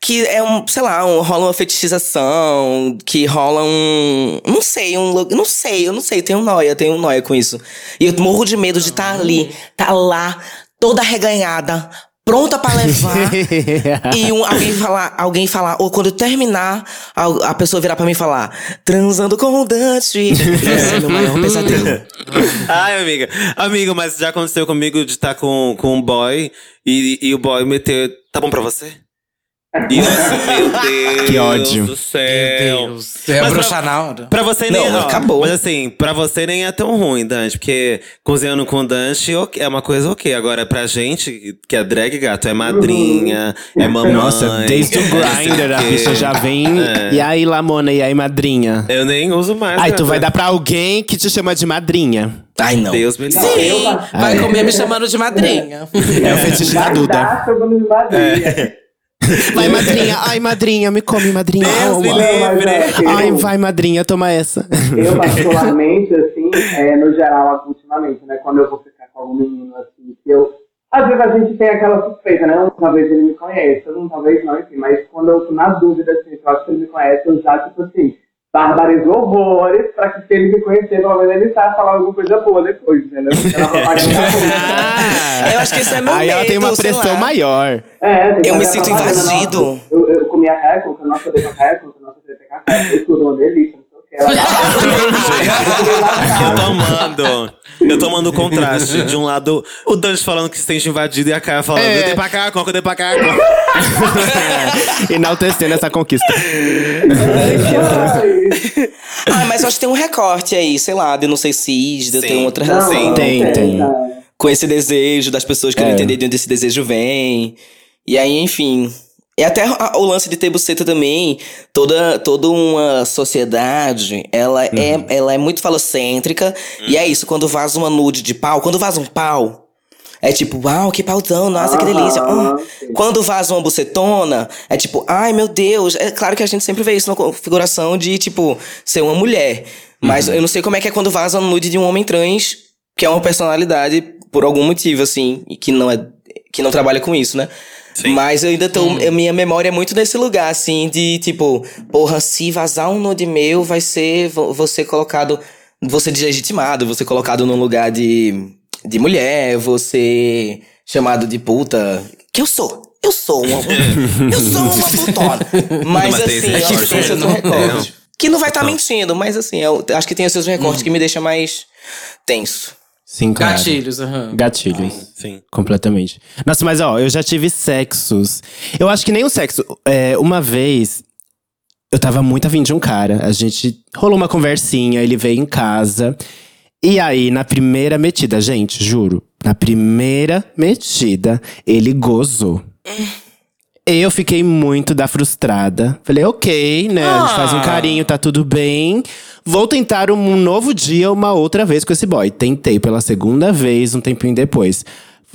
Que é um, sei lá, um, rola uma fetichização, que rola um. Não sei, um. Não sei, eu não sei. Tenho noia, tenho noia com isso. E eu morro de medo de estar ali, tá lá, toda reganhada. Pronta pra levar. [LAUGHS] e um, alguém falar, alguém falar, ou quando terminar, a, a pessoa virar pra mim e falar, transando com o Dante. Esse é meu maior [LAUGHS] pesadelo. Ai, amiga. Amigo, mas já aconteceu comigo de estar com, com um boy e, e o boy meter. Tá bom pra você? Assim, meu [LAUGHS] Deus. Que ódio. do céu. Meu Deus. É Mas bruxar na hora. Pra você nem. Não, ó, acabou. Mas assim, pra você nem é tão ruim, Dante, porque cozinhando com Dante é uma coisa ok. Agora, pra gente, que é drag gato, é madrinha, é mamãe. Nossa, desde o é Grindr a bicha já vem. É. E aí, Lamona, e aí, madrinha? Eu nem uso mais. Ai, tu gata. vai dar pra alguém que te chama de madrinha. Ai, não. Deus me livre. Sim, vai Ai. comer me chamando de madrinha. É o fetiche da Duda. Madrinha. Vai, madrinha. Ai, madrinha, me come, madrinha. Deus me é, livre. Ai, vai, madrinha, toma essa. Eu, particularmente, assim, é, no geral, ultimamente, né? Quando eu vou ficar com algum menino, assim, que eu. Às vezes a gente tem aquela suspeita, né? Um, talvez ele me conheça, talvez não, enfim. Mas quando eu tô na dúvida, assim, se eu acho que ele me conhece, eu já, tipo assim, barbarizo horrores pra que se ele me conhecer, pelo menos ele saiba falar alguma coisa boa depois, entendeu? Ruim. Eu acho que esse é meu Aí ela tem uma pressão lá. maior. É, Eu me sinto propaganda, invadido. nossa, Eu, eu comi a Record, nossa, eu dei com a Record, nossa, eu dei com a Record, foi tudo uma delícia, não que. Ela eu tô amando. Eu tô amando o contraste. De um lado, o Dante falando que se sente invadido e a Caia falando: É. eu dei pra cá, eu dei pra cá. [LAUGHS] Enaltecendo essa conquista. Ah, mas eu acho que tem um recorte aí, sei lá, de não sei se de ter outra Não, relação. não Tem, tem. cara. Com esse desejo das pessoas querendo É. entender de onde esse desejo vem. E aí, enfim. E até o lance de ter buceta também, toda, toda uma sociedade, ela, é, ela é muito falocêntrica. E é isso, quando vaza uma nude de pau, quando vaza um pau, é tipo, uau, que pauzão, nossa, que delícia. Sim. Quando vaza uma bucetona, é tipo, ai meu Deus. É claro que a gente sempre vê isso na configuração de, tipo, ser uma mulher. Mas eu não sei como é que é quando vaza uma nude de um homem trans, que é uma personalidade por algum motivo, assim, e que não é. que não trabalha com isso, né? Sim. Mas eu ainda tô. a Minha memória é muito nesse lugar, assim, de tipo, porra, se vazar um nude meu, vai ser vo- você colocado. Você deslegitimado, você colocado num lugar de, de mulher, você chamado de puta. Que eu sou. Eu sou uma. [LAUGHS] eu sou uma putona. Mas, assim, eu acho que tem seus né? recortes. Que não vai estar Não. mentindo, mas assim, eu acho que tem os seus recortes que me deixa mais tenso. Sim, claro. Gatilhos, aham. Gatilhos. Sim. Completamente. Nossa, mas ó, eu já tive sexos. Eu acho que nem um sexo. É, uma vez, eu tava muito afim de um cara. A gente rolou uma conversinha, ele veio em casa. E aí, na primeira metida, gente, juro, na primeira metida, ele gozou. Eu fiquei muito da frustrada. Falei, ok, né? A gente faz um Ah. carinho, tá tudo bem. Vou tentar um novo dia, uma outra vez com esse boy. Tentei pela segunda vez, um tempinho depois.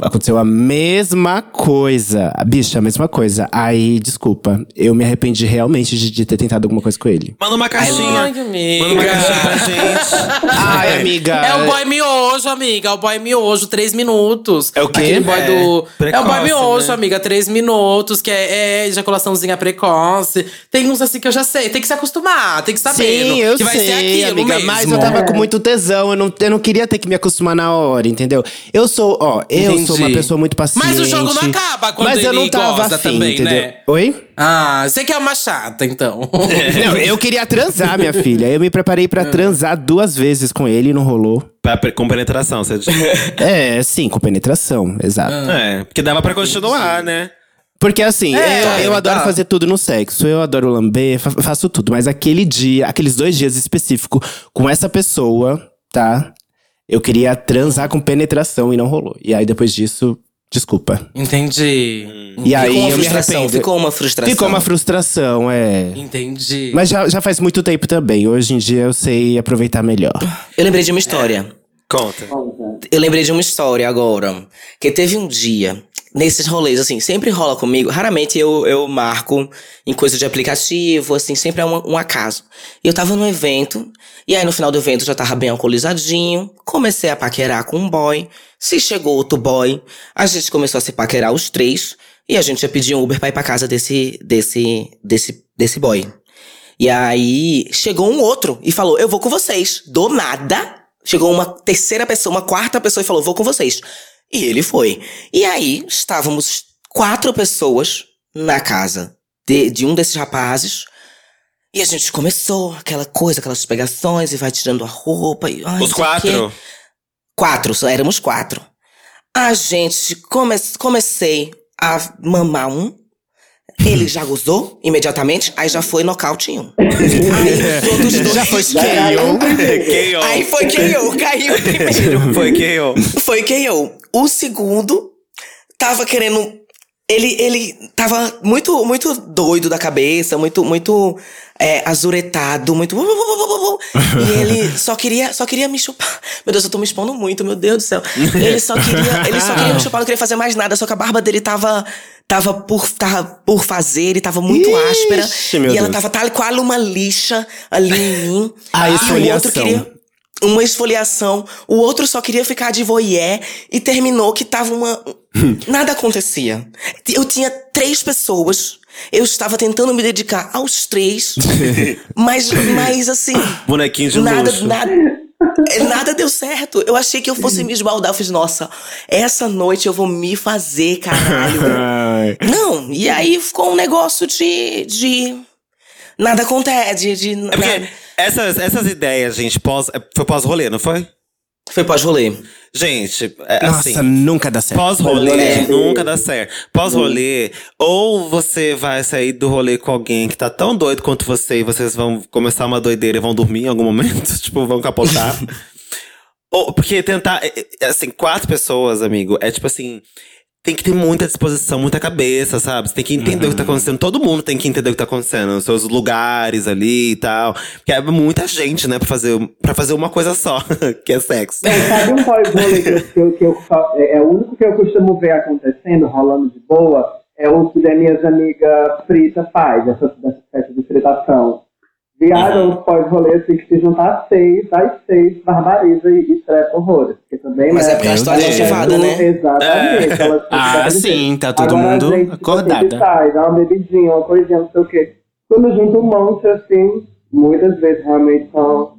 Aconteceu a mesma coisa. Bicha, a mesma coisa. Aí, desculpa. Eu me arrependi realmente de, de ter tentado alguma coisa com ele. Manda uma caixinha. Ai, amiga. Manda uma caixinha pra [LAUGHS] gente. Ai, amiga. É o boy miojo, amiga. É o boy miojo, três minutos. É o quê? Aquele boy É, do. é o boy precoce, miojo, né? amiga. Três minutos, que é, é ejaculaçãozinha precoce. Tem uns assim que eu já sei. Tem que se acostumar, tem que saber. Sim, eu que vai sei, ser aquilo amiga, mesmo. mas eu tava com muito tesão, eu não, eu não queria ter que me acostumar na hora, entendeu? Eu sou, ó, eu Entendi. sou uma pessoa muito paciente. Mas o jogo não acaba quando mas eu ele não tava gosta afim, também, entendeu? né? Oi? Ah, você que é uma chata, então. [LAUGHS] Não, eu queria transar, minha filha. Eu me preparei pra transar duas vezes com ele e não rolou. Pra- com penetração, você diz. [LAUGHS] É, sim, com penetração, exato. É, porque dava pra continuar, né? Porque assim, É, eu, eu adoro tá. fazer tudo no sexo, eu adoro lamber, fa- faço tudo. Mas aquele dia, aqueles dois dias específicos com essa pessoa, tá? Eu queria transar com penetração e não rolou. E aí depois disso, desculpa. Entendi. E aí ficou uma eu me arrependo. ficou uma frustração. Ficou uma frustração, é. Entendi. Mas já, já faz muito tempo também. Hoje em dia eu sei aproveitar melhor. Eu lembrei de uma história. Conta. Eu lembrei de uma história agora. Que teve um dia, nesses rolês, assim, sempre rola comigo. Raramente eu, eu marco em coisa de aplicativo, assim, sempre é um, um acaso. E eu tava no evento, e aí no final do evento eu já tava bem alcoolizadinho. Comecei a paquerar com um boy. Se chegou outro boy, a gente começou a se paquerar os três. E a gente já pediu um Uber pra ir pra casa desse, desse, desse, desse boy. E aí chegou um outro e falou: Eu vou com vocês. Do nada, chegou uma terceira pessoa, uma quarta pessoa e falou: Vou com vocês. E ele foi. E aí estávamos quatro pessoas na casa de, de um desses rapazes. E a gente começou aquela coisa, aquelas pegações, e vai tirando a roupa. E, Os quatro? Quatro, só éramos quatro. A gente come comecei a mamar um. Ele já gozou imediatamente, aí já foi nocaute em um. Aí os outros dois. Já foi KO. Aí foi KO, caiu primeiro. Foi KO. Foi KO. O segundo tava querendo. Ele, ele tava muito, muito doido da cabeça, muito, muito é, azuretado, muito. E ele [LAUGHS] só queria, só queria me chupar. Meu Deus, eu tô me expondo muito, meu Deus do céu. Ele só queria, ele só queria me chupar, não queria fazer mais nada, só que a barba dele tava. Tava por, tava por fazer, ele tava muito Ixi, áspera. e ela Deus. tava tal qual uma lixa ali em mim. A E o outro queria uma esfoliação. O outro só queria ficar de voyeur e terminou que tava uma. [LAUGHS] Nada acontecia. Eu tinha três pessoas. Eu estava tentando me dedicar aos três. [LAUGHS] mas, mas assim. Bonequinho de nada, luxo. nada. Nada deu certo. Eu achei que eu fosse me esbaldar. Eu fiz, nossa, essa noite eu vou me fazer, caralho. [LAUGHS] Não, e aí ficou um negócio de. de nada acontece. De, de, É porque Essas, essas ideias, gente, pós, foi pós-rolê, não foi? Foi pós-rolê. Gente, é, Nossa, assim. nunca dá certo. Pós-rolê nunca dá certo. Pós-rolê, ou você vai sair do rolê com alguém que tá tão doido quanto você e vocês vão começar uma doideira e vão dormir em algum momento, [LAUGHS] tipo, vão capotar. [LAUGHS] ou, porque tentar, é, é, assim, quatro pessoas, amigo, é tipo assim. Tem que ter muita disposição, muita cabeça, sabe? Você tem que entender o que tá acontecendo. Todo mundo tem que entender o que tá acontecendo. Os seus lugares ali e tal. Porque é muita gente, né, pra fazer, pra fazer uma coisa só, [LAUGHS] que é sexo. É, sabe um pós-rolê que, eu- que, eu- é, é o único que eu costumo ver acontecendo, rolando de boa, é o que as minhas amigas frita faz, essa, essa espécie de fritação. Viaja os pós-rolês assim, que se juntar seis, das seis, barbariza e, e trepa horrores. Porque também, Mas né, é porque a história é Deus. motivada, né? Exatamente. elas- Ah, sim, tá todo Agora, mundo gente, tipo, acordada. sempre sai, dá uma bebidinha, uma coisinha, não sei o quê. Quando junta um monte assim, muitas vezes realmente são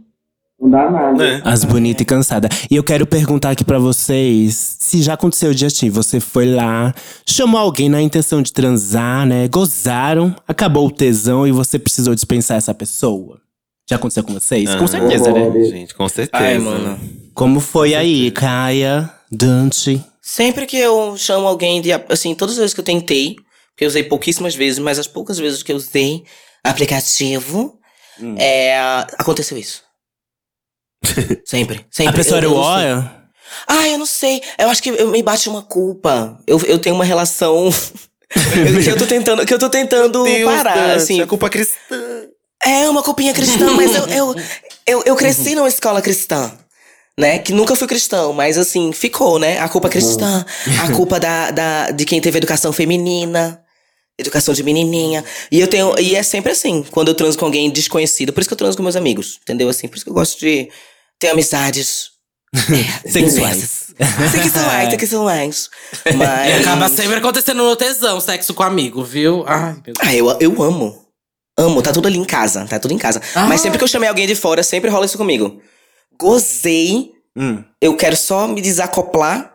não dá nada. É. As bonitas e cansadas. E eu quero perguntar aqui pra vocês se já aconteceu de assim, você foi lá, chamou alguém na intenção de transar, né? Gozaram, acabou o tesão e você precisou dispensar essa pessoa. Já aconteceu com vocês? com Ah, certeza, né? Gente, com certeza. Ai, mano. Como foi aí, Caia, Dante? Sempre que eu chamo alguém de. Assim, todas as vezes que eu tentei, porque eu usei pouquíssimas vezes, mas as poucas vezes que eu usei aplicativo, Hum. é, aconteceu isso. Sempre. sempre. A pessoa era eu, o eu ó? Ah, eu não sei. Eu acho que eu, me bate uma culpa. Eu, eu tenho uma relação. [LAUGHS] eu- que eu tô tentando, que eu tô tentando Deus, parar, Dante, assim. é culpa cristã. É uma culpinha cristã, mas eu, eu, eu, eu cresci numa escola cristã. Né? Que nunca fui cristão, mas assim, ficou, né? A culpa cristã, a culpa da, da, de quem teve educação feminina, educação de menininha. E eu tenho. E é sempre assim, quando eu transo com alguém desconhecido. Por isso que eu transo com meus amigos, entendeu? Assim, por isso que eu gosto de ter amizades. [LAUGHS] é, Sexuais. Sexuais, sexuais. Mas. E acaba sempre acontecendo no tesão, sexo com amigo, viu? Ai, meu Deus. Ah, eu, eu amo. Amo, tá tudo ali em casa, tá tudo em casa. Ah. Mas sempre que eu chamei alguém de fora, sempre rola isso comigo. Gozei, Hum. eu quero só me desacoplar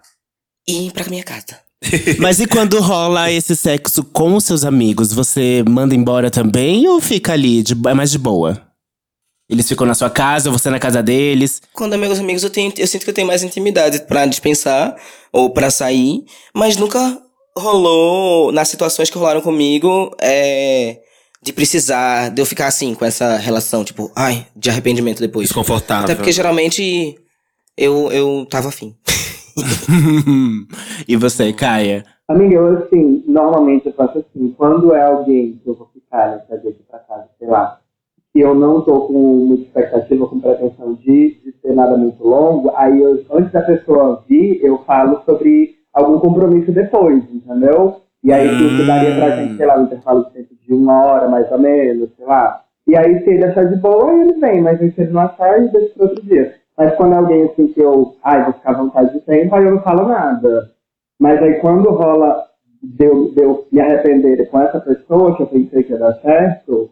e ir pra minha casa. [LAUGHS] Mas e quando rola esse sexo com os seus amigos, você manda embora também ou fica ali, de, é mais de boa? Eles ficam na sua casa ou você na casa deles? Quando é meus amigos, eu, tenho, eu sinto que eu tenho mais intimidade pra dispensar ou pra sair, mas nunca rolou, nas situações que rolaram comigo, é. De precisar, de eu ficar assim, com essa relação, tipo, ai, de arrependimento depois. Desconfortável. Até porque geralmente eu, eu tava afim. [LAUGHS] e você, Caia? Amiga, eu assim, normalmente eu faço assim, quando é alguém que eu vou ficar, né, trazer aqui pra casa, sei lá, que eu não tô com muita expectativa, com pretensão de, de ser nada muito longo, aí eu, antes da pessoa vir, eu falo sobre algum compromisso depois, entendeu? E aí isso daria pra gente, sei lá, um intervalo de tempo de uma hora, mais ou menos, sei lá. E aí se ele achar de boa, ele vem, mas se ele não achar, ele deixa outro dia. Mas quando é alguém assim que eu, ai, vou ficar à vontade de tempo, aí eu não falo nada. Mas aí quando rola de eu, de eu me arrepender com essa pessoa que eu pensei que ia dar certo,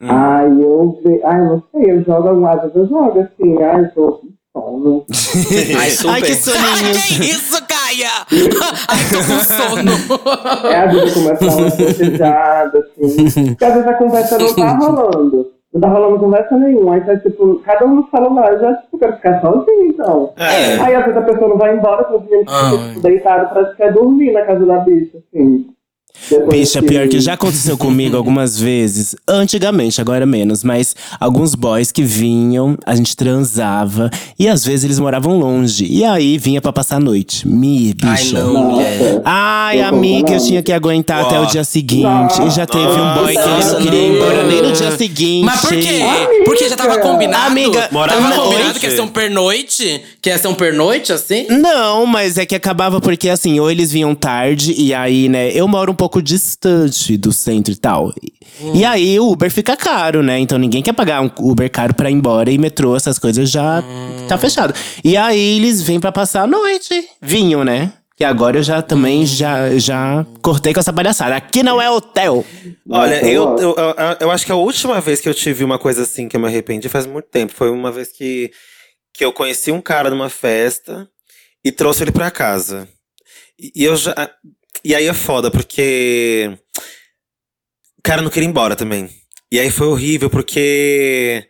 aí eu ve, ai, não sei, eu jogo algumas vezes eu jogo assim, ai, eu tô com sono. [LAUGHS] Ai, super. Ai, que Ai, soninho. que isso, Caia? [LAUGHS] Ai, tô com sono. É, vezes eu começo a uma bocejada, assim. Porque às vezes a conversa não tá rolando. Não tá rolando conversa nenhuma. Aí tá tipo, cada um no celular. Eu já tipo, quero ficar sozinho, então. É. Aí às vezes a pessoa não vai embora, porque eu Ai. fico deitado pra quer dormir na casa da bicha, assim. Bicha, pior que já aconteceu comigo algumas vezes. Antigamente, agora menos. Mas alguns boys que vinham, a gente transava. E às vezes eles moravam longe. E aí vinha pra passar a noite. Me, Ai, bicha. não, mulher. Nossa. Ai, amiga, eu tinha que aguentar até o dia seguinte. Nossa. E já teve um boy que ele não queria ir embora nem no dia seguinte. Mas por quê? Amiga. Porque já tava combinado? Amiga, Morava tava combinado que ia ser um pernoite? Que ia ser um pernoite, assim? Não, mas é que acabava porque assim, ou eles vinham tarde, e aí, né, eu moro um pouco distante do centro e tal. E aí o Uber fica caro, né? Então ninguém quer pagar um Uber caro pra ir embora e metrô, essas coisas já tá fechado. E aí eles vêm pra passar a noite. Vinham, né? Que agora eu já também já, já cortei com essa palhaçada. Aqui não é hotel. Olha, eu, eu eu, acho que a última vez que eu tive uma coisa assim que eu me arrependi faz muito tempo. Foi uma vez que, que eu conheci um cara numa festa e trouxe ele pra casa. E, e eu já. E aí é foda, porque. O cara não queria ir embora também. E aí foi horrível, porque.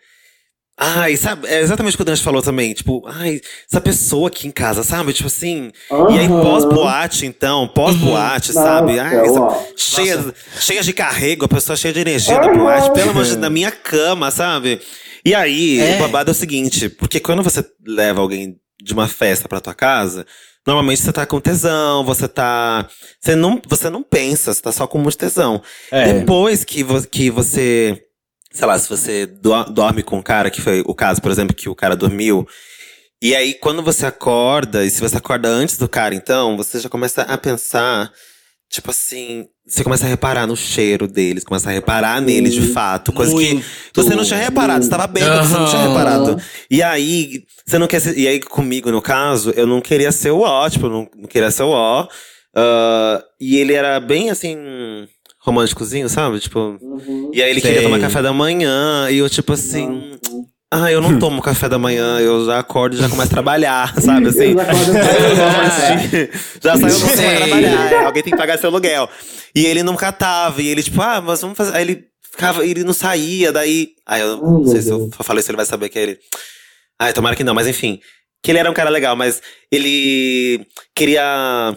Ai, sabe, é exatamente o que o Dante falou também. Tipo, ai, essa pessoa aqui em casa, sabe? Tipo assim. E aí, pós-boate, então, pós-boate, Nossa, sabe? Ai, essa- cheia, cheia de carrego, a pessoa cheia de energia da Aham. boate, pelo amor de Deus, na minha cama, sabe? E aí, o babado é o seguinte, porque quando você leva alguém de uma festa pra tua casa, normalmente você tá com tesão, você tá. Você não, você não pensa, você tá só com muito tesão. É. Depois que, vo- que você. Sei lá, se você do- dorme com o cara, que foi o caso, por exemplo, que o cara dormiu. E aí, quando você acorda, e se você acorda antes do cara, então, você já começa a pensar, tipo assim, você começa a reparar no cheiro deles, começa a reparar neles de fato. Coisa que Muito. você não tinha reparado, você tava bem, você não tinha reparado. E aí, você não quer ser. E aí, comigo, no caso, eu não queria ser o ó, tipo, eu não, não queria ser o ó. Ah, e ele era bem assim. românticozinho, sabe? Tipo. Uhum. E aí ele Sei. queria tomar café da manhã, e eu, tipo assim. Ah, eu não tomo café da manhã, eu já acordo e já começo a trabalhar, [LAUGHS] sabe? Assim. Eu [LAUGHS] acordo e saio [LAUGHS] já saiu pra trabalhar, é, alguém tem que pagar seu aluguel. E ele não catava, e ele, tipo, ah, mas vamos fazer. Aí ele ficava, ele não saía, daí. Aí eu não sei se eu falei se ele vai saber que é ele. Ai, tomara que não, mas enfim. Que ele era um cara legal, mas ele queria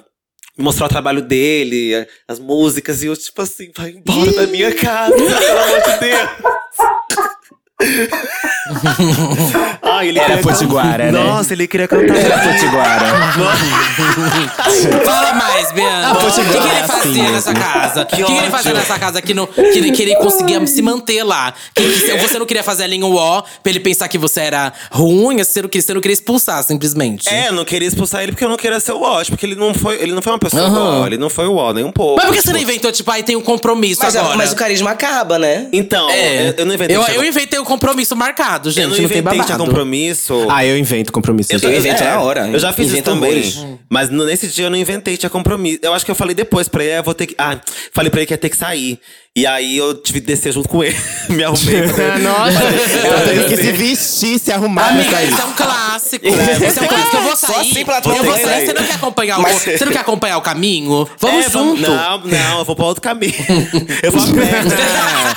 mostrar o trabalho dele, as músicas, e eu, tipo assim, vai embora da minha casa, pelo amor de Deus. Ai, [LAUGHS] ele Era potiguara, né? Nossa, ele queria cantar. Era potiguara. Fala mais, Bianca. Ah, O que, que ele fazia assim, nessa casa? O que, que ele fazia nessa casa que, não, que, ele, que ele conseguia se manter lá? Que, que você não queria fazer ali um ó pra ele pensar que você era ruim, você não, queria- você não queria expulsar, simplesmente. É, eu não queria expulsar ele porque eu não queria ser o Watch, porque ele não foi, ele não foi uma pessoa Aham. Wall, ele não foi o Wall, nem um pouco. Mas por que você tipo. não inventou, tipo, aí tem um compromisso Mas, agora? mas o carisma acaba, né? Então, É. eu, eu não inventei. Eu, eu inventei o compromisso marcado, gente. eu não não, tem tinha babado. compromisso. Ah, eu invento compromisso. Eu. Eu invento na hora. Eu já fiz isso também. Mas nesse dia eu não inventei, tinha compromisso. Eu acho que eu falei depois pra ele, ah, eu vou ter que. Ah, falei pra ele que ia ter que sair. E aí eu tive que descer junto com ele. [LAUGHS] Me arrumei. [LAUGHS] Nossa, ela teve que se vestir, se arrumar Amiga, isso é um clássico. [LAUGHS] Esse é um clássico. Eu vou Só sair. assim pra eu vou sair. Você não quer acompanhar o, Mas- você não quer acompanhar o caminho? Vamos É, junto. Não, não, eu vou pra outro caminho. Eu vou a pé.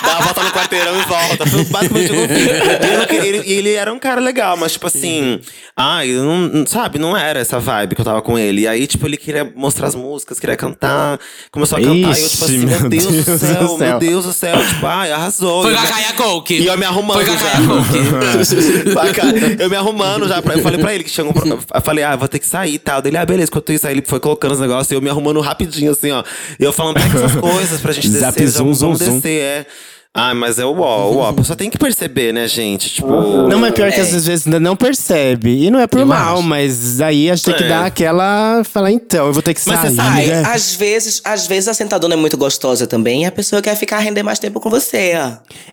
Dá uma volta no quarteirão e volta. Basicamente eu. E ele, ele, ele era um cara legal, mas tipo assim. Ai, eu não, sabe, não era essa vibe que eu tava com ele. E aí, tipo, ele queria mostrar as músicas, queria cantar. Começou a cantar. e eu, tipo Ixi, assim, meu meu Deus, do Deus céu, céu. meu Deus do céu. Tipo, ai, arrasou. Foi com a Gaia Coke. E eu me arrumando Foi com a Coke. [LAUGHS] Eu me arrumando já. pra- Eu falei pra ele que tinha um. pro- Eu falei, ah, vou ter que sair e tal. Dele, ah, beleza. Enquanto isso, aí ele foi colocando os negócios e eu me arrumando rapidinho, assim, ó. E eu falando, pega essas [LAUGHS] coisas pra gente Zap, descer. já zoom, vamos zoom, zoom. descer, é. Ah, mas é o ó, o ó. A pessoa tem que perceber, né, gente? Tipo. Não, mas pior que às vezes ainda não percebe. E não é por Eu mal, acho. mas aí a gente tem que É. dar aquela. Falar, então, eu vou ter que Mas sair. você Ai, né? às vezes, às vezes a sentadona é muito gostosa também e a pessoa quer ficar render mais tempo com você. ó.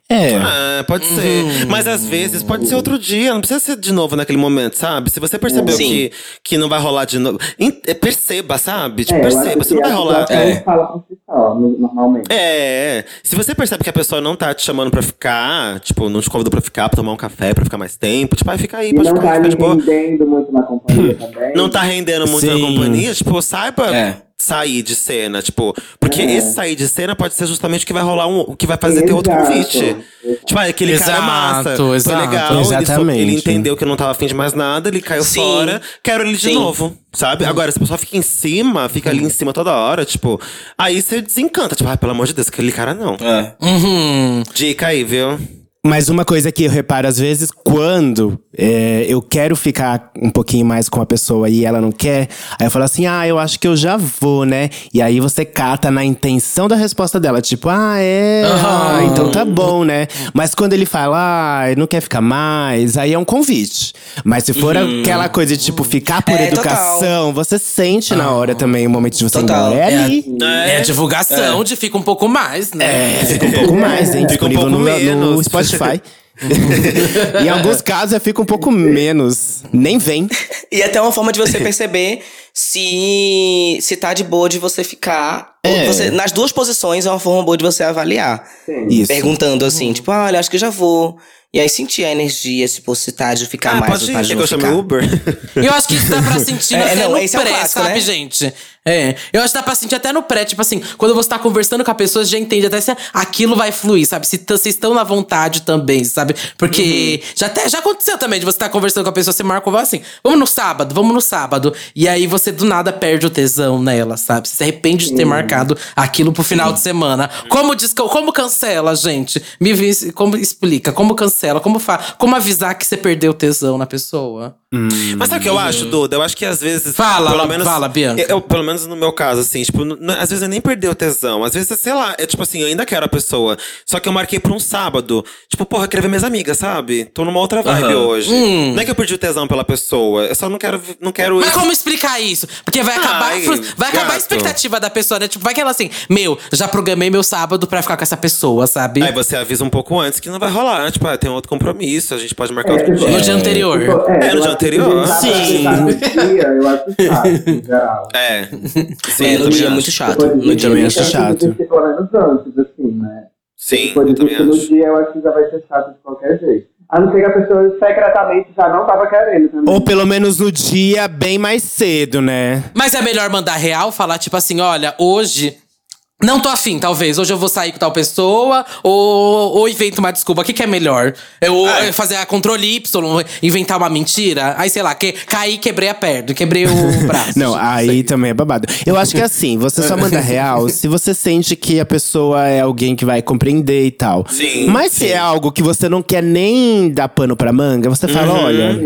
É. Ah, pode ser. Mas às vezes pode ser outro dia, não precisa ser de novo naquele momento, sabe? Se você percebeu Sim. que, que não vai rolar de novo. é, Perceba, sabe? Tipo, É, perceba, se não vai rolar. É. fala normalmente. É, se você percebe que a pessoa não tá te chamando pra ficar, tipo, não te convidou pra ficar, pra tomar um café, pra ficar mais tempo, tipo, aí fica aí, E pode não ficar, tá fica me de boa. rendendo muito na companhia [CLEARS THROAT] também. Não tá rendendo muito na Sim. companhia, tipo, saiba É. sair de cena, tipo, porque É. esse sair de cena pode ser justamente o que vai rolar um, o que vai fazer ter outro Exato. convite. Exato. Tipo, ah, aquele cara é Exato, massa, foi exato. legal, ele, só- Exatamente. ele entendeu que eu não tava afim de mais nada, ele caiu Sim. fora, quero ele de Sim. novo, sabe? Agora, se a pessoa fica em cima, fica ali em cima toda hora, tipo, aí você desencanta, tipo, ai, pelo amor de Deus, aquele cara não. É. Uhum. Dica aí, viu? Mas uma coisa que eu reparo às vezes, quando é, eu quero ficar um pouquinho mais com a pessoa e ela não quer, aí eu falo assim, ah, eu acho que eu já vou, né? E aí você cata na intenção da resposta dela, tipo, ah, é, ah, Aham. então tá bom, né? Mas quando ele fala, ah, não quer ficar mais, aí é um convite. Mas se for aquela coisa de, tipo, ficar por É, educação, você sente na hora também o momento de você Total. É É a- ali. É, a divulgação de fica um pouco mais, né? É, fica um pouco mais, hein? Fica um Disponível pouco no, no menos. Spotify. [LAUGHS] em alguns casos, fica um pouco menos. Nem vem. E até uma forma de você perceber se, se tá de boa de você ficar. Ou É. você- nas duas posições é uma forma boa de você avaliar. Sim. Isso. Perguntando assim, tipo, ah, olha, acho que já vou. E aí sentir a energia, tipo, se tá de ficar Ah, mais pode tá ir, chame ficar. Uber? [LAUGHS] Eu acho que isso dá pra sentir [LAUGHS] É, até não, no esse é pré, clássico, sabe, né? gente? É, eu acho que dá pra sentir até no pré, tipo assim, quando você tá conversando com a pessoa, você já entende até se aquilo vai fluir, sabe? Se vocês estão na vontade também, sabe? Porque já, até, já aconteceu também de você estar conversando com a pessoa, você marca e assim, vamos no sábado, vamos no sábado. E aí você do nada perde o tesão nela, sabe? Você se arrepende de ter marcado aquilo pro final de semana. Como, diz, como cancela, gente? Me como explica, como cancela, como fa, como avisar que você perdeu tesão na pessoa? Mas sabe o que eu acho, Duda? Eu acho que às vezes. Fala, pelo menos, fala, Bianca. Eu, pelo menos no meu caso, assim, tipo, às vezes eu nem perdi o tesão. Às vezes, sei lá, é tipo assim, eu ainda quero a pessoa. Só que eu marquei pra um sábado. Tipo, porra, eu queria ver minhas amigas, sabe? Tô numa outra vibe Aham. hoje. Hum. Não é que eu perdi o tesão pela pessoa. Eu só não quero. Não quero Mas ir- como explicar isso? Porque vai acabar, Ai, vai acabar a gato. expectativa da pessoa, né? Tipo, vai que ela assim, meu, já programei meu sábado pra ficar com essa pessoa, sabe? Aí você avisa um pouco antes que não vai rolar. Tipo, ah, tem outro compromisso, a gente pode marcar É, outro tipo, dia. No dia anterior. Tipo, É, no eu dia que anterior. pra Sim. dia, eu acho chato, [LAUGHS] em geral. É. Sim, É, no dia é acho. muito chato. No dia é acho muito chato. existir pelo menos antes, assim, né? Sim, eu também disso, no acho. dia, eu acho que já vai ser chato de qualquer jeito. A não ser que a pessoa secretamente já não tava querendo também. Ou pelo menos no dia bem mais cedo, né? Mas é melhor mandar real, falar tipo assim, olha, hoje. Não tô afim, talvez. Hoje eu vou sair com tal pessoa, ou, ou invento uma desculpa. O que, que é melhor? Eu Ah. fazer a controle Y, inventar uma mentira? Aí, sei lá, que, caí, quebrei a perna, quebrei o [LAUGHS] braço. Não, aí também é babado. Eu acho que assim, você só manda real se você sente que a pessoa é alguém que vai compreender e tal. Sim, Mas se sim. é algo que você não quer nem dar pano pra manga, você fala, Uhum. olha.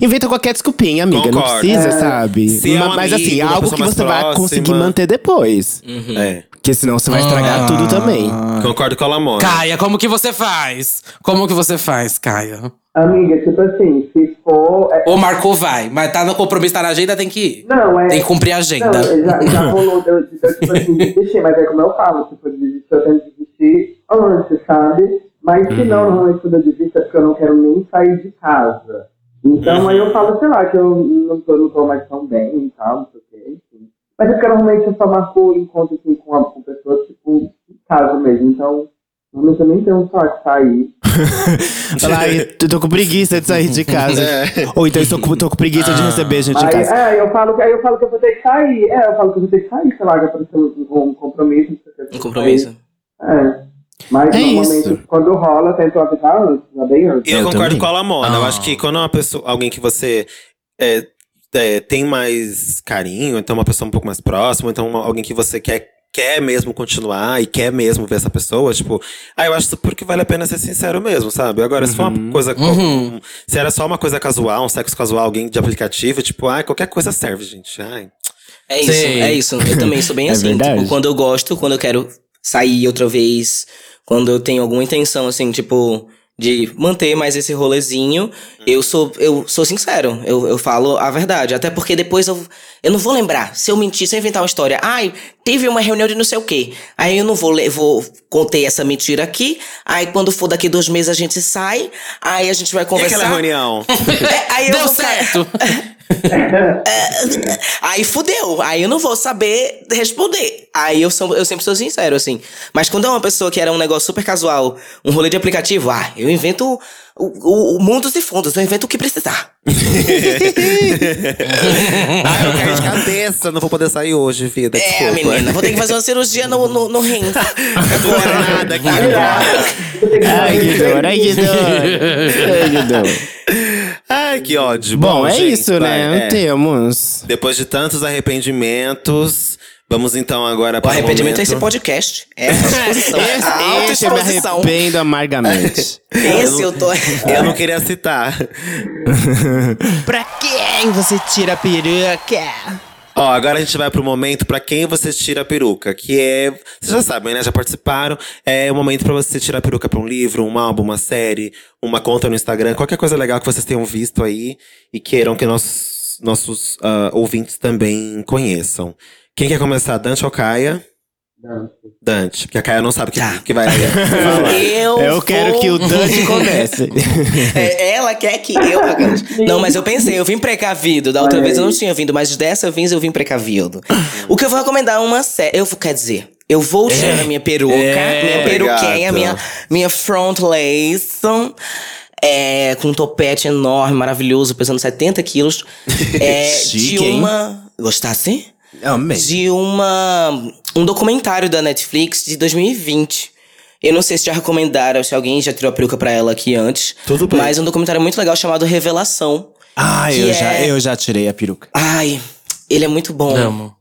Inventa qualquer desculpinha, amiga. Não Concordo. precisa, É. sabe? Se é um Ma- Mas amigo, assim, algo que você vai próxima. conseguir manter depois. É. Porque senão você vai estragar Ah. tudo também. Concordo com a Lamona. Caia, como que você faz? Como que você faz, Caia? Amiga, tipo assim, se for. é- Ou marcou, vai. Mas tá no compromisso, tá na agenda, tem que ir. Não, é. Tem que cumprir a agenda. Não, já, já [LAUGHS] rolou eu, eu, tipo assim, desistir, mas é como eu falo, tipo, desistir, eu tento desistir antes, sabe? Mas se não, normalmente quando eu desisto é porque eu não quero nem sair de casa. Então aí eu falo, sei lá, que eu não tô, não tô mais tão bem e tal, não sei o quê. Mas é porque normalmente eu só marco encontro assim, com, a, com pessoas, tipo, em casa mesmo. Então, normalmente eu nem tenho um saco de sair. Fala, ai, eu tô com preguiça de sair de casa. [LAUGHS] Ou então eu tô com, tô com preguiça de receber gente em Aí, casa. é, eu falo, que- aí eu falo que eu vou ter que sair. É, eu falo que eu vou ter que sair, sei lá, que apareceu um, um compromisso. eu Um compromisso. É. Mas É normalmente isso. quando rola, eu tento avisar antes, bem antes. Eu, Eu concordo também. com a Lamona. Eu Ah. acho que quando é uma pessoa, alguém que você é, é, tem mais carinho, então uma pessoa um pouco mais próxima, então uma- alguém que você quer, quer mesmo continuar e quer mesmo ver essa pessoa, tipo, ah, eu acho super que vale a pena ser sincero mesmo, sabe? Agora, se for uma coisa. Uhum. Se era só uma coisa casual, um sexo casual, alguém de aplicativo, tipo, ah, qualquer coisa serve, gente. Ai. É isso, Sim. é isso. Eu também sou bem [LAUGHS] É assim. verdade. Tipo, quando eu gosto, quando eu quero sair outra vez, quando eu tenho alguma intenção, assim, tipo, de manter mais esse rolezinho, eu sou eu sou sincero. Eu, eu falo a verdade. Até porque depois eu, eu não vou lembrar. Se eu mentir, se eu inventar uma história, ai, teve uma reunião de não sei o quê. Aí eu não vou, vou contei essa mentira aqui. Aí quando for daqui dois meses a gente sai. Aí a gente vai E conversar. aquela reunião? [LAUGHS] É, aí eu Deu vou [LAUGHS] [LAUGHS] Aí fudeu. Aí eu não vou saber responder. Aí eu, sou, eu sempre sou sincero, assim. Mas quando é uma pessoa que era um negócio super casual, um rolê de aplicativo, ah, eu invento o, o, o mundos e fundos, eu invento o que precisar. [LAUGHS] ah, eu caí de cabeça, não vou poder sair hoje, vida. É, Desculpa. menina, vou ter que fazer uma cirurgia no, no, no rim. [LAUGHS] Agora nada. Ai, que dor, ai, que dor. Ai, que dor. Ai, que ódio. Bom, é gente, isso, vai, né? é. Temos. Depois de tantos arrependimentos, vamos então agora O para arrependimento é esse podcast. Essa exposição. A [LAUGHS] Esse eu me arrependo amargamente. [LAUGHS] Esse eu tô. Eu não queria citar. pra quem você tira a peruca? Ó, agora a gente vai pro momento pra quem você tira a peruca, que é, vocês já sabem, né? Já participaram. É o momento pra você tirar a peruca pra um livro, um álbum, uma série, uma conta no Instagram, qualquer coisa legal que vocês tenham visto aí e queiram que nossos nossos ah, ouvintes também conheçam. Quem quer começar, Dante ou Caia? Dante, porque a Caia não sabe o que, Tá. que vai falar. Eu, Eu quero que o Dante [LAUGHS] comece. É, ela quer que eu. Não, mas eu pensei, eu vim precavido. Da outra vez eu não tinha vindo, mas dessa vez eu vim precavido. O que eu vou recomendar é uma série. Eu, quer dizer, eu vou tirar a minha peruca, É, minha peruquinha, minha, minha front lace. É, com um topete enorme, maravilhoso, pesando 70 quilos. É, [LAUGHS] Chique, de hein? uma. Gostasse? Amei. de uma um documentário da Netflix de 2020. Eu não sei se já recomendaram, se alguém já tirou a peruca pra ela aqui antes. Tudo bem. Mas um documentário muito legal chamado Revelação. Ah, eu, já, é- eu já tirei a peruca. Ai, ele é muito bom. Amo.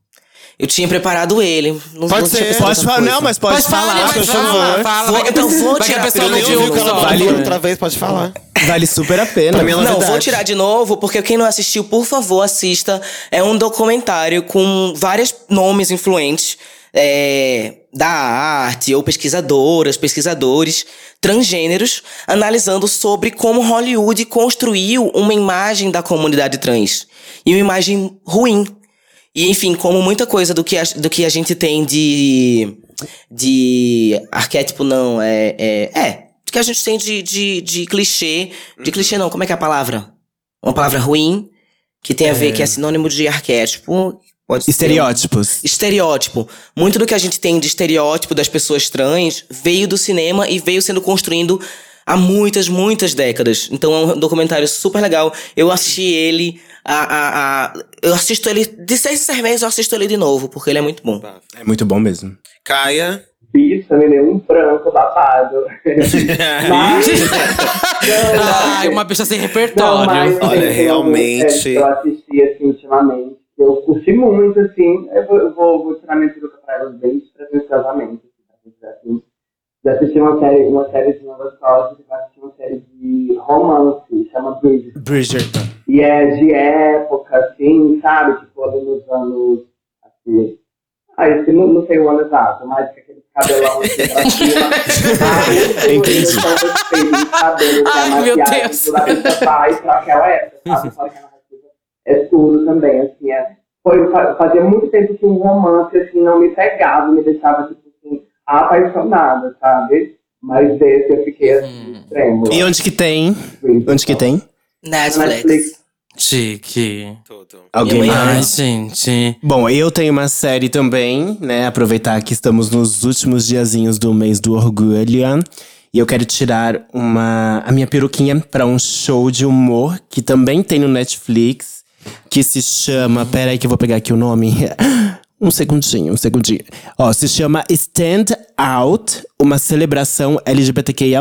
Eu tinha preparado ele. Não, Pode não ser. Pode falar, não, mas pode, falar, mas por fala, favor. fala. Vou- que- então vou vai que tirar a pessoa não viu. Vale outra vez, pode falar. Vale super a pena. Ela- Não, vou tirar de novo, porque quem não assistiu, por favor, assista. É um documentário com vários nomes influentes é, da arte, ou pesquisadoras, pesquisadores transgêneros, analisando sobre como Hollywood construiu uma imagem da comunidade trans. E uma imagem ruim. E, enfim, como muita coisa do que a, do que a gente tem de. de arquétipo, não, é. É. é do que a gente tem de, de, de clichê. De clichê, não, como é que é a palavra? Uma palavra ruim, que tem a ver, que é sinônimo de arquétipo. Pode ser um- Estereótipos. Estereótipo. Muito do que a gente tem de estereótipo das pessoas trans veio do cinema e veio sendo construindo há muitas, muitas décadas. Então é um documentário super legal. Eu assisti ele. A, a, a- eu assisto ele. De seis em seis meses eu assisto ele de novo, porque ele é muito bom. É muito bom mesmo. Caia. Bicho, também deu um branco babado. Mas, [LAUGHS] Ai, uma bicha sem não, repertório. mas, Olha, assim, realmente- Eu, eu assisti, assim, ultimamente. Eu curti muito, assim. Eu vou, eu vou, vou tirar minha peruca pra elas bem despretensiosamente. Assim, já assisti uma série, uma série de novas costas, eu assisti uma série de romance, chama Bridget. Bridgerton. E é de época, assim, sabe? Tipo, ali nos anos. Assim, ah, esse, não, não sei o ano exato, mas com aquele cabelão assim pra cima. [LAUGHS] Eu Entendi. cabelos, da Ai, meu Deus. vai pra aquela época, sabe? [LAUGHS] Que a narrativa é tudo também, assim. É, foi, fa- fazia muito tempo que um romance, assim, não me pegava, me deixava, tipo assim, apaixonada, sabe? Mas desse eu fiquei, assim, extremo. E onde que tem? Onde que tem? Netflix. Netflix. Chique. Tudo. Alguém mais? gente. Bom, eu tenho uma série também, né? Aproveitar que estamos nos últimos diazinhos do mês do orgulho. E eu quero tirar uma a minha peruquinha pra um show de humor que também tem no Netflix, que se chama, pera aí que eu vou pegar aqui o nome. [LAUGHS] Um segundinho, um segundinho. Ó, se chama Stand Out, uma celebração LGBTQIA+.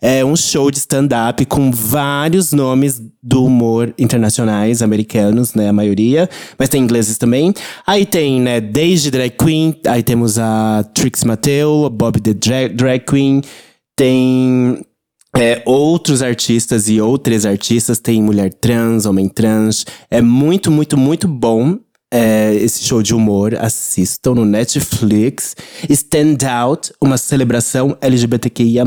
É um show de stand-up com vários nomes do humor internacionais, americanos, né, a maioria. Mas tem ingleses também. Aí tem, né, desde drag queen, aí temos a Trix Mateo, a Bob the Drag, drag Queen. Tem é, outros artistas e outras artistas. Tem mulher trans, homem trans. É muito, muito, muito bom. É, esse show de humor, assistam no Netflix. Stand Out, uma celebração LGBTQIA.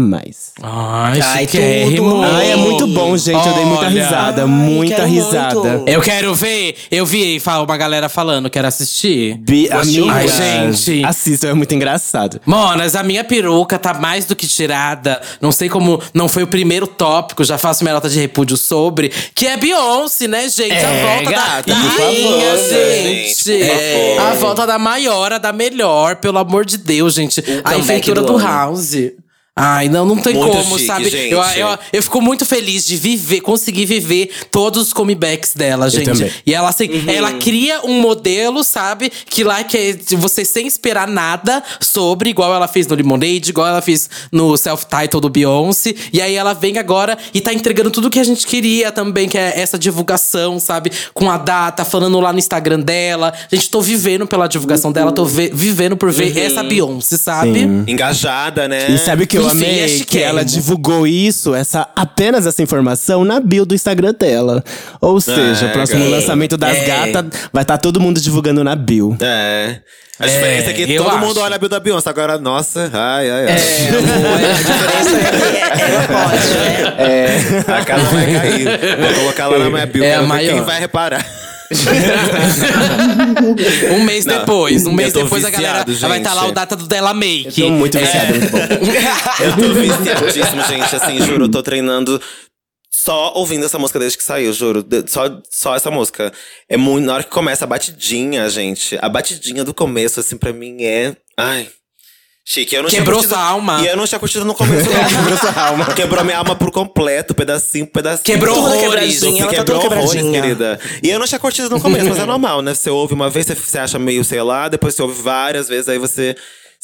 Ai, Ai, tudo. Ai, é muito bom, gente. Eu dei muita Olha. risada, Ai, muita risada. muito. Eu quero ver. Eu vi uma galera falando, quero assistir. Bi, amiga, Ai, gente. Assistam, é muito engraçado. Monas, a minha peruca tá mais do que tirada. Não sei como não foi o primeiro tópico, já faço minha nota de repúdio sobre. Que é Beyoncé, né, gente? É, a volta gata, da, da por rainha, favor, gente. É, a volta da maior, a da melhor, pelo amor de Deus, gente. a comeback inventura do do ano. House. Ai, não, não tem Muito como, chique, sabe? gente. Eu, eu, eu fico muito feliz de viver, conseguir viver todos os comebacks dela, gente. E ela assim, ela cria um modelo, sabe? Que lá que é você sem esperar nada sobre, igual ela fez no Lemonade, igual ela fez no self-title do Beyoncé. E aí ela vem agora e tá entregando tudo que a gente queria também, que é essa divulgação, sabe? Com a data, falando lá no Instagram dela. Gente, tô vivendo pela divulgação dela, tô ve- vivendo por ver essa Beyoncé, sabe? Sim. Engajada, né? E sabe o que eu amei? é que chiquérrimo. ela divulgou isso, essa, apenas essa informação, na bio do Instagram dela. Ou seja, É, o próximo gata. lançamento das É. gatas vai estar todo mundo divulgando na bio. É. A É, diferença é que eu todo acho. mundo olha a Bill da Beyoncé. Agora, nossa, ai, ai, ai. [LAUGHS] a diferença é que ela pode, né? A casa vai cair. Vou colocar lá na minha Bill. É a maior. quem vai reparar. [LAUGHS] Um mês Não, depois, um mês depois a galera viciado, vai estar lá gente. o data do Della Make. Eu tô muito viciado, é muito bom. [LAUGHS] Eu tô [LAUGHS] viciadíssimo, gente. Assim, juro, eu tô treinando só ouvindo essa música desde que saiu, juro. Só, só essa música. É muito. Na hora que começa a batidinha, gente. A batidinha do começo, assim, pra mim é. Ai. Chique, eu não Quebrou tinha curtido, sua alma. E eu não tinha curtido no começo. [LAUGHS] Quebrou sua alma. Quebrou minha alma por completo, pedacinho, por pedacinho. Quebrou Toda horrores. quebradinha, ela tá Quebrou toda horrores, quebradinha. querida. E eu não tinha curtido no começo, mas é [LAUGHS] normal, né? Você ouve uma vez, você, você acha meio, sei lá, depois você ouve várias vezes, aí você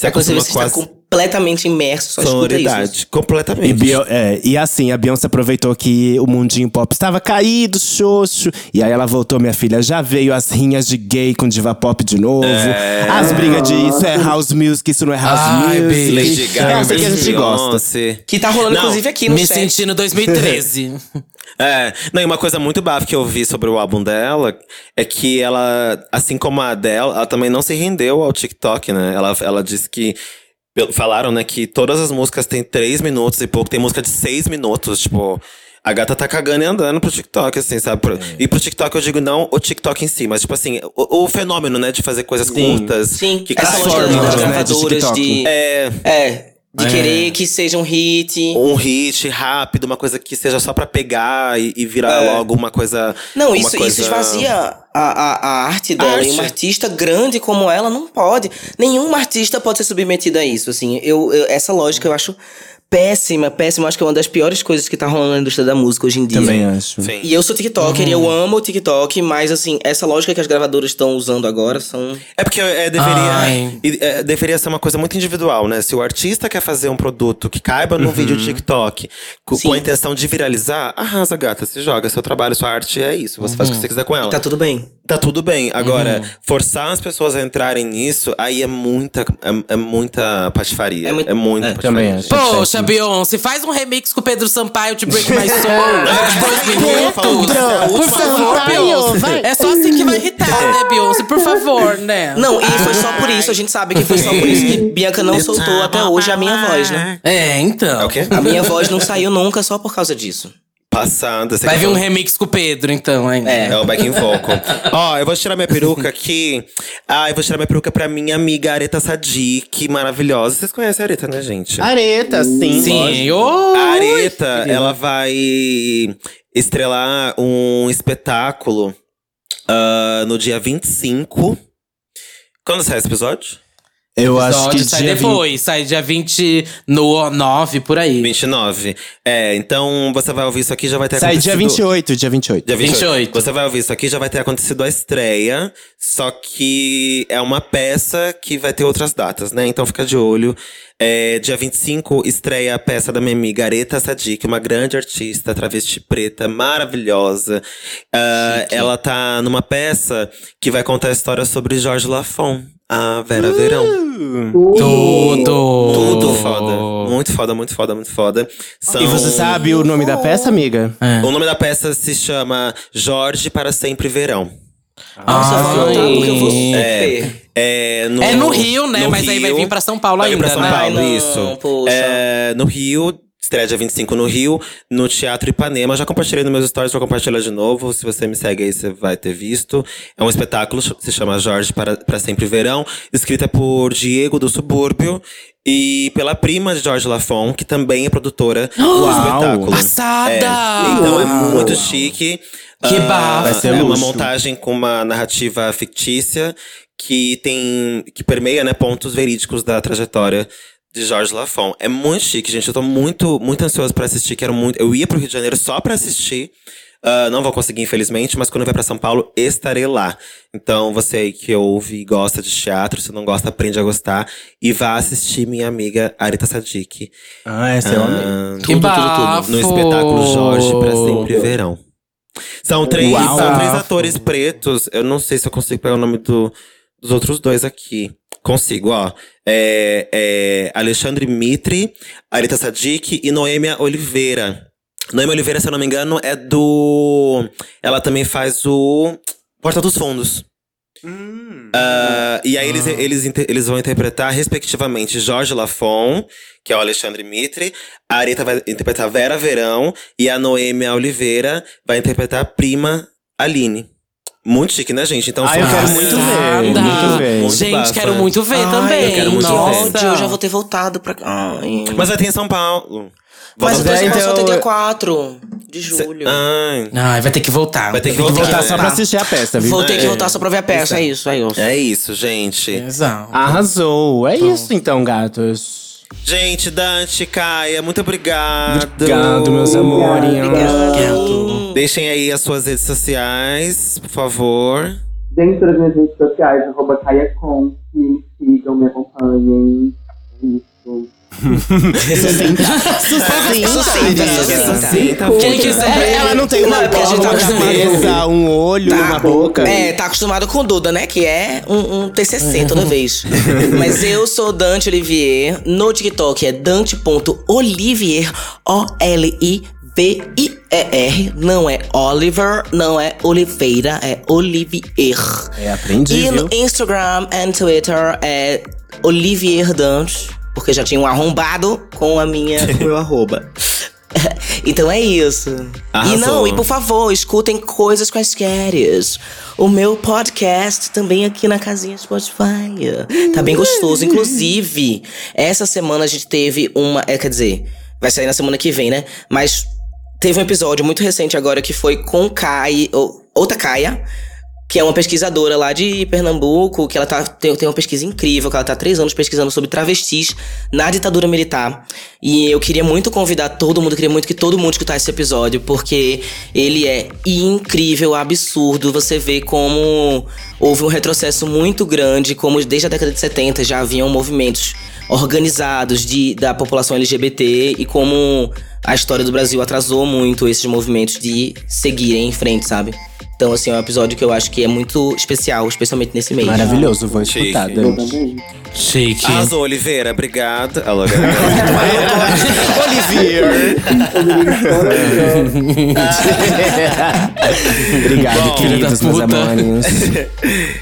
Aí quando você, acostuma você com está completamente imerso, só escuta isso. sonoridade. E, Completamente. Bio- é, e assim, a Beyoncé aproveitou que o mundinho pop estava caído, xoxo. E aí ela voltou, minha filha. Já veio as rinhas de gay com diva pop de novo. As brigas de isso é house music, isso não é house Ai, music. Lady Gaga, é assim que a gente gosta. Que tá rolando, Não, inclusive, aqui no Me set. senti no 2013. É, não, e uma coisa muito bafo que eu vi sobre o álbum dela é que ela, assim como a Adele, ela também não se rendeu ao TikTok, né? Ela, ela disse que. Falaram, né, que todas as músicas têm três minutos e pouco, tem música de seis minutos, tipo. A gata tá cagando e andando pro TikTok, assim, sabe? Pro- E pro TikTok eu digo não o TikTok em si, mas tipo assim, o, o fenômeno, né, de fazer coisas curtas. Sim, que essa lógica né, de de. É, É, de querer que seja um hit. um hit rápido, uma coisa que seja só pra pegar e, e virar logo uma coisa. Não, uma isso, isso coisa- esvazia a, a, a arte dela. arte. E uma artista grande como ela não pode. Nenhuma artista pode ser submetida a isso. Assim, eu, eu- essa lógica eu acho péssima, péssima. Acho que é uma das piores coisas que tá rolando na indústria da música hoje em dia. Também acho. Sim. E eu sou TikToker e eu amo o TikTok, mas assim, essa lógica que as gravadoras estão usando agora são. É porque é, deveria, e, é, deveria ser uma coisa muito individual, né? Se o artista quer fazer um produto que caiba no vídeo TikTok com, com a intenção de viralizar, arrasa, gata, se joga. Seu trabalho, sua arte é isso. Você faz o que você quiser com ela. Tá tudo bem. Tá tudo bem. Agora, forçar as pessoas a entrarem nisso, aí é muita, é, é muita patifaria. É É, muito- muita é, patifaria. também acho. Poxa, Beyoncé, faz um remix com o Pedro Sampaio de Break My [LAUGHS] Soul. é a Por última favor, Beyoncé. É só assim que vai irritar, né, Beyoncé? Por favor, né? Não, e foi só por isso, a gente sabe que foi só por isso que Bianca não soltou até hoje a minha voz, né? É, então. É? A minha voz não saiu nunca só por causa disso. Passada. você Vai vir um remix com o Pedro, então, ainda. É. É o backing vocal. [LAUGHS] Ó, eu vou tirar minha peruca aqui. Ah, eu vou tirar minha peruca pra minha amiga Areta Sadik, maravilhosa. Vocês conhecem a Areta, né, gente? Areta, sim. Sim, ô. A Areta, ela vai estrelar um espetáculo ah, no dia 25. Quando sai esse episódio? Eu acho que sai dia depois, sai dia 20 no 9, por aí. 29. É, então você vai ouvir isso aqui já vai ter 20... Sai dia acontecido... 28, dia 28. Dia 28. 28. Você vai ouvir isso aqui, já vai ter acontecido a estreia. Só que é uma peça que vai ter outras datas, né? Então fica de olho. É, dia 25 estreia a peça da minha amiga Areta Sadik, uma grande artista, travesti preta, maravilhosa. Ah, ela tá numa peça que vai contar a história sobre Jorge Lafon, a Vera Verão. Tudo. Tudo foda. Muito foda, muito foda, muito foda. São... E você sabe o nome da peça, amiga? O nome da peça se chama Jorge para Sempre Verão. Nossa, Ai. vou anotar porque eu vou super. É no, É no Rio, né? no Mas aí vai Rio. vir pra São Paulo Vai vir ainda, pra São né? Paulo, Ai, não, isso. poxa. É, no Rio, estreia dia 25 no Rio, no Teatro Ipanema. Já compartilhei nos meus stories, vou compartilhar de novo. Se você me segue aí, você vai ter visto. É um espetáculo, se chama Jorge para, para Sempre Verão, escrita por Diego do Subúrbio e pela prima de Jorge Lafon, que também é produtora do [GASPS] Uau! espetáculo. Passada! É, então é muito chique. Que Ah, bafo. Vai ser é uma montagem com uma narrativa fictícia que tem. que permeia, né, pontos verídicos da trajetória de Jorge Lafon. É muito chique, gente. Eu tô muito, muito ansioso pra assistir. Quero muito. Eu ia pro Rio de Janeiro só pra assistir. Ah, não vou conseguir, infelizmente, mas quando eu vier pra São Paulo, estarei lá. Então, você aí que ouve e gosta de teatro, se não gosta, aprende a gostar. E vá assistir minha amiga Arita Sadik. Ah, essa é uma Ah, Que bafo. no espetáculo Jorge pra Sempre Verão. São três, Uau. são três atores pretos. Eu não sei se eu consigo pegar o nome do- dos outros dois aqui. Consigo, ó. É, é Alexandre Mitri, Arita Sadik e Noêmia Oliveira. Noêmia Oliveira, se eu não me engano, é do. Ela também faz o Porta dos Fundos. Ah, e aí eles, eles, inter- eles vão interpretar, respectivamente, Jorge Lafon, que é o Alexandre Mitre, a Areta vai interpretar Vera Verão e a Noêmia Oliveira vai interpretar a prima Aline. Muito chique, né, gente? Então, Ah, eu quero muito ver, muito ver. Muito Gente, bafa. quero muito ver Ai, também. eu quero muito Nossa. ver. Eu já vou ter voltado pra. Ai. Mas vai ter em São Paulo. Mas Mas é, próximo então, só tem dia eu- 4. de julho. Ai, Ai, vai ter que voltar. Vai ter que Vou voltar. voltar só pra assistir a peça, viu? Vou ter que voltar só pra ver a peça, é isso, é isso. é isso, gente. Exato. Arrasou. É isso então, gatos. Gente, Dante, Caia, muito obrigado. Obrigado, meus amorinhos. Obrigado. Deixem aí as suas redes sociais, por favor. Dentro das minhas redes sociais, arroba CaiaCon, me sigam, me acompanhem. É Isso. Sucinta. Quem quiser. Ela não tem uma Não, é porque a gente tá uma acostumado um olho, uma boca. É, tá acostumado com Duda, né? Que é um, um TCC toda vez. Mas eu sou Dante Olivier. No TikTok é dante.olivier. O-L-I-V-I-E-R. Não é Oliver, não é Oliveira, é Olivier. É, aprendi, E no? Instagram e Twitter é Olivier Dante. Porque já tinha um arrombado com a minha, com o meu arroba. [LAUGHS] Então é isso. Arrasou. E não, e por favor, escutem coisas quaisquer. O meu podcast também aqui na casinha Spotify. Tá bem gostoso. Inclusive, essa semana a gente teve uma. É, quer dizer, vai sair na semana que vem, né? Mas teve um episódio muito recente agora que foi com Kai, ou, outra Kaia, que é uma pesquisadora lá de Pernambuco, que ela tá, tem, tem uma pesquisa incrível, que ela tá há três anos pesquisando sobre travestis na ditadura militar. E eu queria muito convidar todo mundo, queria muito que todo mundo escutasse esse episódio, porque ele é incrível, absurdo. Você vê como houve um retrocesso muito grande, como desde a década de 70 já haviam movimentos organizados de, da população LGBT e como a história do Brasil atrasou muito esses movimentos de seguirem em frente, sabe? Então, assim, é um episódio que eu acho que é muito especial, especialmente nesse mês. Maravilhoso, vou Chique. escutar, Dante. Chique. Arrasou, Oliveira, obrigado. Alô, [LAUGHS] Olivier. [LAUGHS] Obrigado, Bom, queridos meus amores.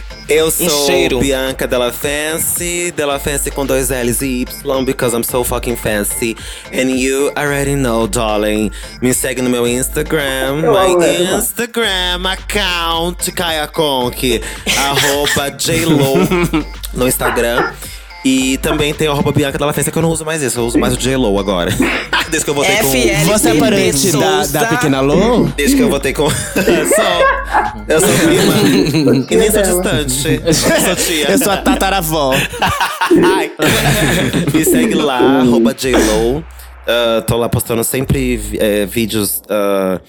[LAUGHS] Eu sou cheiro. Bianca Della Fancy, Della Fancy com dois L's e Y, because I'm so fucking fancy. And you already know, darling. Me segue no meu Instagram, Eu my. Instagram account, Kaya Conk, arroba JLo [LAUGHS] no Instagram. E também tem o arroba Bianca Della Fancy, que eu não uso mais isso, eu uso mais o JLo agora. [LAUGHS] Desde que eu voltei com... FL. Você é parente da, da pequena Lô? Desde que eu votei com. [LAUGHS] sou. Eu sou prima. [LAUGHS] e nem sou distante. sou tia. Eu sou a tataravó. Ai. Me segue lá, arroba JLo. Ah, tô lá postando sempre eh, vídeos. Uh,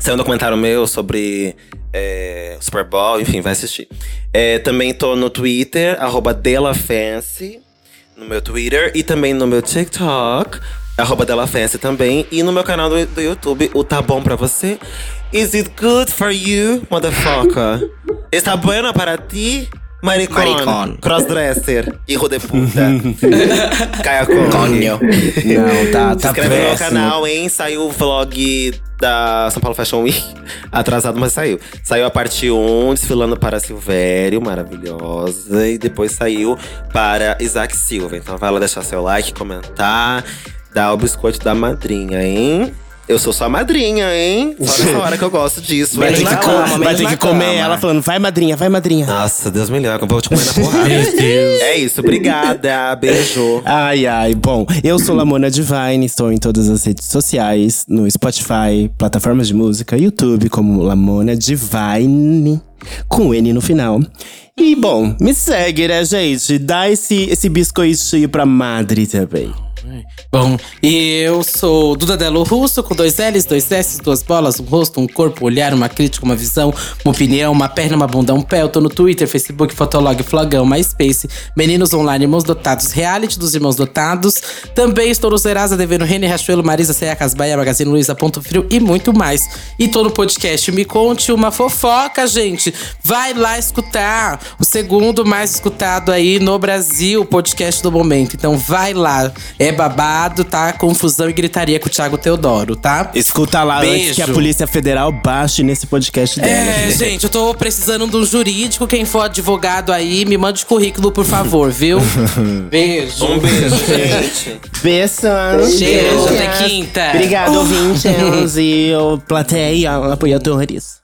saiu um documentário meu sobre eh, Super Bowl, enfim, vai assistir. Eh, também tô no Twitter, arroba DelaFancy, no meu Twitter. E também no meu TikTok, arroba DelaFancy também. E no meu canal do, do YouTube, o Tá Bom Pra Você. Is it good for you, motherfucker? [LAUGHS] Está bueno para ti? Maricón, Maricón. crossdresser, [LAUGHS] hijo de puta. [LAUGHS] Caia Conho. Conho. Não, tá, Se tá inscreve no meu canal, hein? Saiu o vlog da São Paulo Fashion Week. [LAUGHS] Atrasado, mas saiu. Saiu a parte 1, desfilando para Silvério, maravilhosa. E depois saiu para Isaac Silva. Então vai lá deixar seu like, comentar, dar o biscoito da madrinha, hein? Eu sou sua madrinha, hein? [LAUGHS] Só nessa hora que eu gosto disso. Vai ter que, cama, vai ter que comer ela falando, vai madrinha, vai madrinha. Nossa, Deus me livre, eu vou te comer na [LAUGHS] porrada. Meu Deus. é isso, obrigada. Beijo. Ai, ai. Bom, eu sou Lamona Divine, estou em todas as redes sociais, no Spotify, plataformas de música, YouTube, como Lamona Divine, com N no final. E, bom, me segue, né, gente? Dá esse, esse biscoitinho pra madre também. Bom, e eu sou Duda Delo Russo, com dois L's, dois S, duas bolas, um rosto, um corpo, um olhar, uma crítica, uma visão, uma opinião, uma perna, uma bunda, um pé. Eu tô no Twitter, Facebook, Fotolog, Flogão, MySpace, Meninos Online, Irmãos Dotados, Reality dos Irmãos Dotados. Também estou no Serasa, devendo Rene Rachuelo, Marisa, Ceia Casbaia, Magazine Luiza, Ponto Frio e muito mais. E tô no podcast Me Conte Uma Fofoca, gente. Vai lá escutar o segundo mais escutado aí no Brasil, podcast do momento. Então vai lá. É babado, tá? Confusão e gritaria com o Thiago Teodoro, tá? Escuta lá antes Beijo. que a Polícia Federal baixe nesse podcast dela. É, [LAUGHS] gente, eu tô precisando de um jurídico. Quem for advogado aí, me mande currículo, por favor, viu? [LAUGHS] Beijo. Um beijo, gente. Beijos. Beijo, até quinta. Obrigado, ouvintes e o plateia, apoiadores.